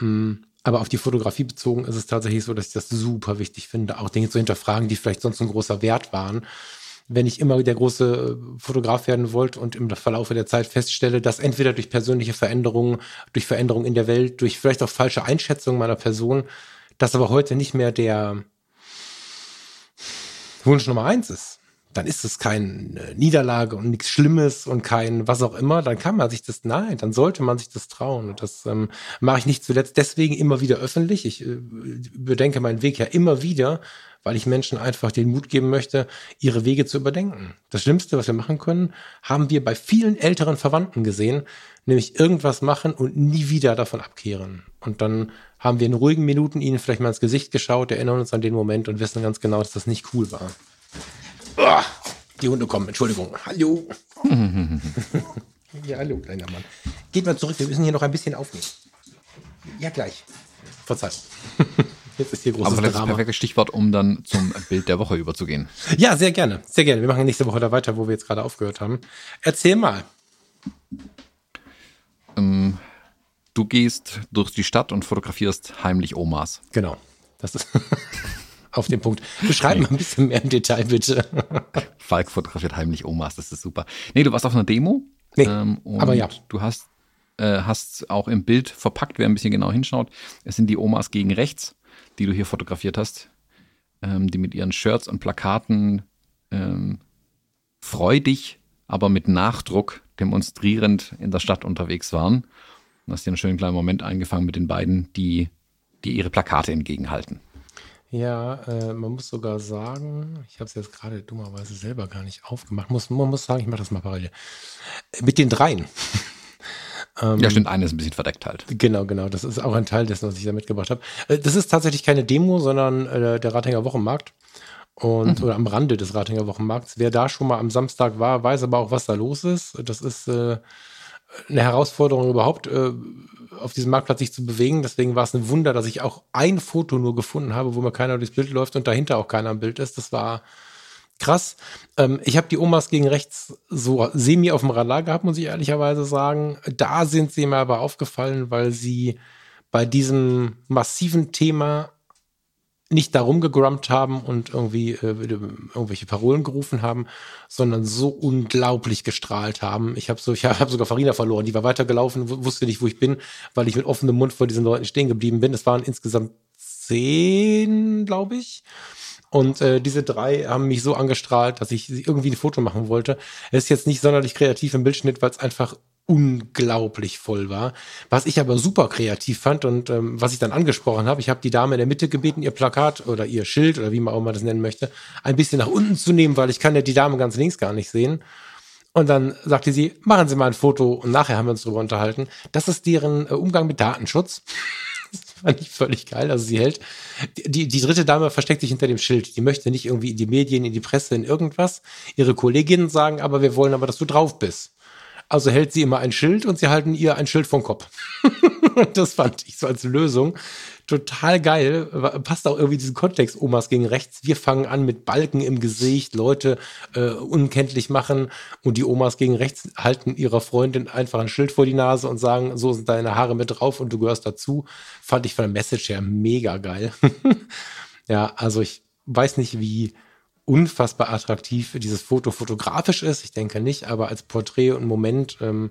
Speaker 2: Mm, aber auf die Fotografie bezogen ist es tatsächlich so, dass ich das super wichtig finde, auch Dinge zu hinterfragen, die vielleicht sonst ein großer Wert waren. Wenn ich immer der große äh, Fotograf werden wollte und im Verlaufe der Zeit feststelle, dass entweder durch persönliche Veränderungen, durch Veränderungen in der Welt, durch vielleicht auch falsche Einschätzungen meiner Person, das aber heute nicht mehr der Wunsch Nummer eins ist dann ist es keine Niederlage und nichts Schlimmes und kein was auch immer, dann kann man sich das, nein, dann sollte man sich das trauen. Und das ähm, mache ich nicht zuletzt deswegen immer wieder öffentlich. Ich äh, überdenke meinen Weg ja immer wieder, weil ich Menschen einfach den Mut geben möchte, ihre Wege zu überdenken. Das Schlimmste, was wir machen können, haben wir bei vielen älteren Verwandten gesehen, nämlich irgendwas machen und nie wieder davon abkehren. Und dann haben wir in ruhigen Minuten ihnen vielleicht mal ins Gesicht geschaut, erinnern uns an den Moment und wissen ganz genau, dass das nicht cool war. Oh, die Hunde kommen, Entschuldigung. Hallo. ja, hallo, kleiner Mann. Geht mal zurück, wir müssen hier noch ein bisschen aufnehmen. Ja, gleich. Verzeihung. Jetzt ist hier großes
Speaker 1: Aber vielleicht das
Speaker 2: Drama.
Speaker 1: perfekte Stichwort, um dann zum Bild der Woche überzugehen.
Speaker 2: Ja, sehr gerne. Sehr gerne. Wir machen nächste Woche da weiter, wo wir jetzt gerade aufgehört haben. Erzähl mal.
Speaker 1: Ähm, du gehst durch die Stadt und fotografierst heimlich Omas.
Speaker 2: Genau. Das ist auf den Punkt. Beschreib mal ein bisschen mehr im Detail, bitte.
Speaker 1: Falk fotografiert heimlich Omas, das ist super. Nee, du warst auf einer Demo.
Speaker 2: Nee,
Speaker 1: ähm, und
Speaker 2: aber ja.
Speaker 1: Du hast, äh, hast auch im Bild verpackt, wer ein bisschen genau hinschaut. Es sind die Omas gegen rechts, die du hier fotografiert hast, ähm, die mit ihren Shirts und Plakaten ähm, freudig, aber mit Nachdruck demonstrierend in der Stadt unterwegs waren. Du hast dir einen schönen kleinen Moment eingefangen mit den beiden, die, die ihre Plakate entgegenhalten.
Speaker 2: Ja, äh, man muss sogar sagen, ich habe es jetzt gerade dummerweise selber gar nicht aufgemacht. Muss, man muss sagen, ich mache das mal parallel. Mit den dreien. Ähm,
Speaker 1: ja, stimmt, eine ist ein bisschen verdeckt halt.
Speaker 2: Genau, genau. Das ist auch ein Teil dessen, was ich da mitgebracht habe. Äh, Das ist tatsächlich keine Demo, sondern äh, der Ratinger Wochenmarkt. Und, Oder am Rande des Ratinger Wochenmarkts. Wer da schon mal am Samstag war, weiß aber auch, was da los ist. Das ist äh, eine Herausforderung überhaupt, äh, auf diesem Marktplatz sich zu bewegen. Deswegen war es ein Wunder, dass ich auch ein Foto nur gefunden habe, wo mir keiner durchs Bild läuft und dahinter auch keiner am Bild ist. Das war krass. Ähm, ich habe die Omas gegen rechts so semi auf dem Radar gehabt, muss ich ehrlicherweise sagen. Da sind sie mir aber aufgefallen, weil sie bei diesem massiven Thema nicht darum gegrumpt haben und irgendwie äh, irgendwelche Parolen gerufen haben, sondern so unglaublich gestrahlt haben. Ich habe so, ich habe sogar Farina verloren. Die war weitergelaufen, wu- wusste nicht, wo ich bin, weil ich mit offenem Mund vor diesen Leuten stehen geblieben bin. Es waren insgesamt zehn, glaube ich. Und äh, diese drei haben mich so angestrahlt, dass ich irgendwie ein Foto machen wollte. Es ist jetzt nicht sonderlich kreativ im Bildschnitt, weil es einfach unglaublich voll war. Was ich aber super kreativ fand und ähm, was ich dann angesprochen habe, ich habe die Dame in der Mitte gebeten, ihr Plakat oder ihr Schild oder wie man auch immer das nennen möchte, ein bisschen nach unten zu nehmen, weil ich kann ja die Dame ganz links gar nicht sehen. Und dann sagte sie, machen Sie mal ein Foto und nachher haben wir uns darüber unterhalten. Das ist deren äh, Umgang mit Datenschutz. Fand ich völlig geil. Also sie hält, die, die dritte Dame versteckt sich hinter dem Schild. Die möchte nicht irgendwie in die Medien, in die Presse, in irgendwas. Ihre Kolleginnen sagen aber, wir wollen aber, dass du drauf bist. Also hält sie immer ein Schild und sie halten ihr ein Schild vom Kopf. das fand ich so als Lösung total geil. Passt auch irgendwie diesen Kontext Omas gegen rechts. Wir fangen an mit Balken im Gesicht, Leute äh, unkenntlich machen und die Omas gegen rechts halten ihrer Freundin einfach ein Schild vor die Nase und sagen, so sind deine Haare mit drauf und du gehörst dazu. Fand ich von der Message her mega geil. ja, also ich weiß nicht, wie unfassbar attraktiv dieses Foto fotografisch ist. Ich denke nicht, aber als Porträt und Moment, ähm,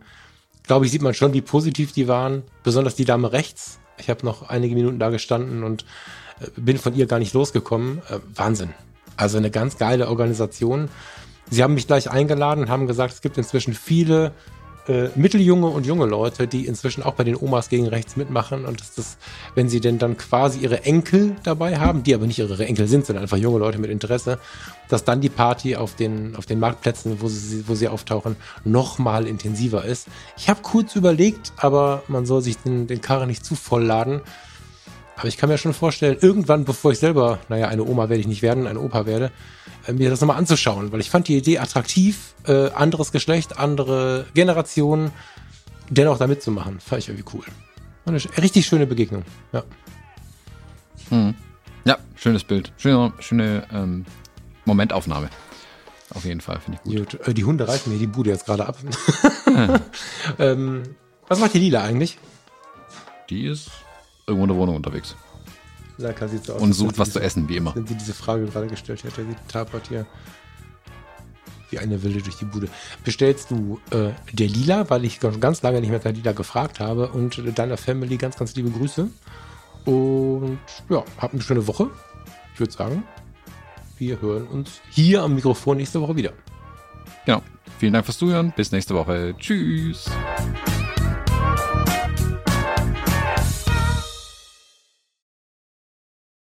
Speaker 2: glaube ich, sieht man schon, wie positiv die waren. Besonders die Dame rechts. Ich habe noch einige Minuten da gestanden und äh, bin von ihr gar nicht losgekommen. Äh, Wahnsinn. Also eine ganz geile Organisation. Sie haben mich gleich eingeladen und haben gesagt, es gibt inzwischen viele äh, mitteljunge und junge Leute, die inzwischen auch bei den Omas gegen rechts mitmachen und dass das, wenn sie denn dann quasi ihre Enkel dabei haben, die aber nicht ihre Enkel sind, sondern einfach junge Leute mit Interesse, dass dann die Party auf den, auf den Marktplätzen, wo sie, wo sie auftauchen, noch mal intensiver ist. Ich habe kurz überlegt, aber man soll sich den, den Karren nicht zu voll laden. Aber ich kann mir schon vorstellen, irgendwann, bevor ich selber, naja, eine Oma werde ich nicht werden, ein Opa werde, mir das nochmal anzuschauen, weil ich fand die Idee attraktiv, äh, anderes Geschlecht, andere Generation, dennoch da mitzumachen. Fand ich irgendwie cool. Eine richtig schöne Begegnung. Ja.
Speaker 1: Ja, schönes Bild. Schöne, schöne ähm, Momentaufnahme. Auf jeden Fall, finde ich gut.
Speaker 2: Gut. Äh, Die Hunde reißen mir die Bude jetzt gerade ab. ähm, was macht die Lila eigentlich?
Speaker 1: Die ist irgendwo in der Wohnung unterwegs.
Speaker 2: Laka sieht so aus.
Speaker 1: Und sucht was
Speaker 2: sie
Speaker 1: zu essen, wie immer.
Speaker 2: Wenn sie diese Frage gerade gestellt hätte, sie tapert hier wie eine Wilde durch die Bude. Bestellst du äh, der Lila, weil ich schon ganz lange nicht mehr nach Lila gefragt habe und äh, deiner Family ganz, ganz liebe Grüße. Und ja, habt eine schöne Woche. Ich würde sagen, wir hören uns hier am Mikrofon nächste Woche wieder.
Speaker 1: Genau. Vielen Dank fürs Zuhören. Bis nächste Woche. Tschüss.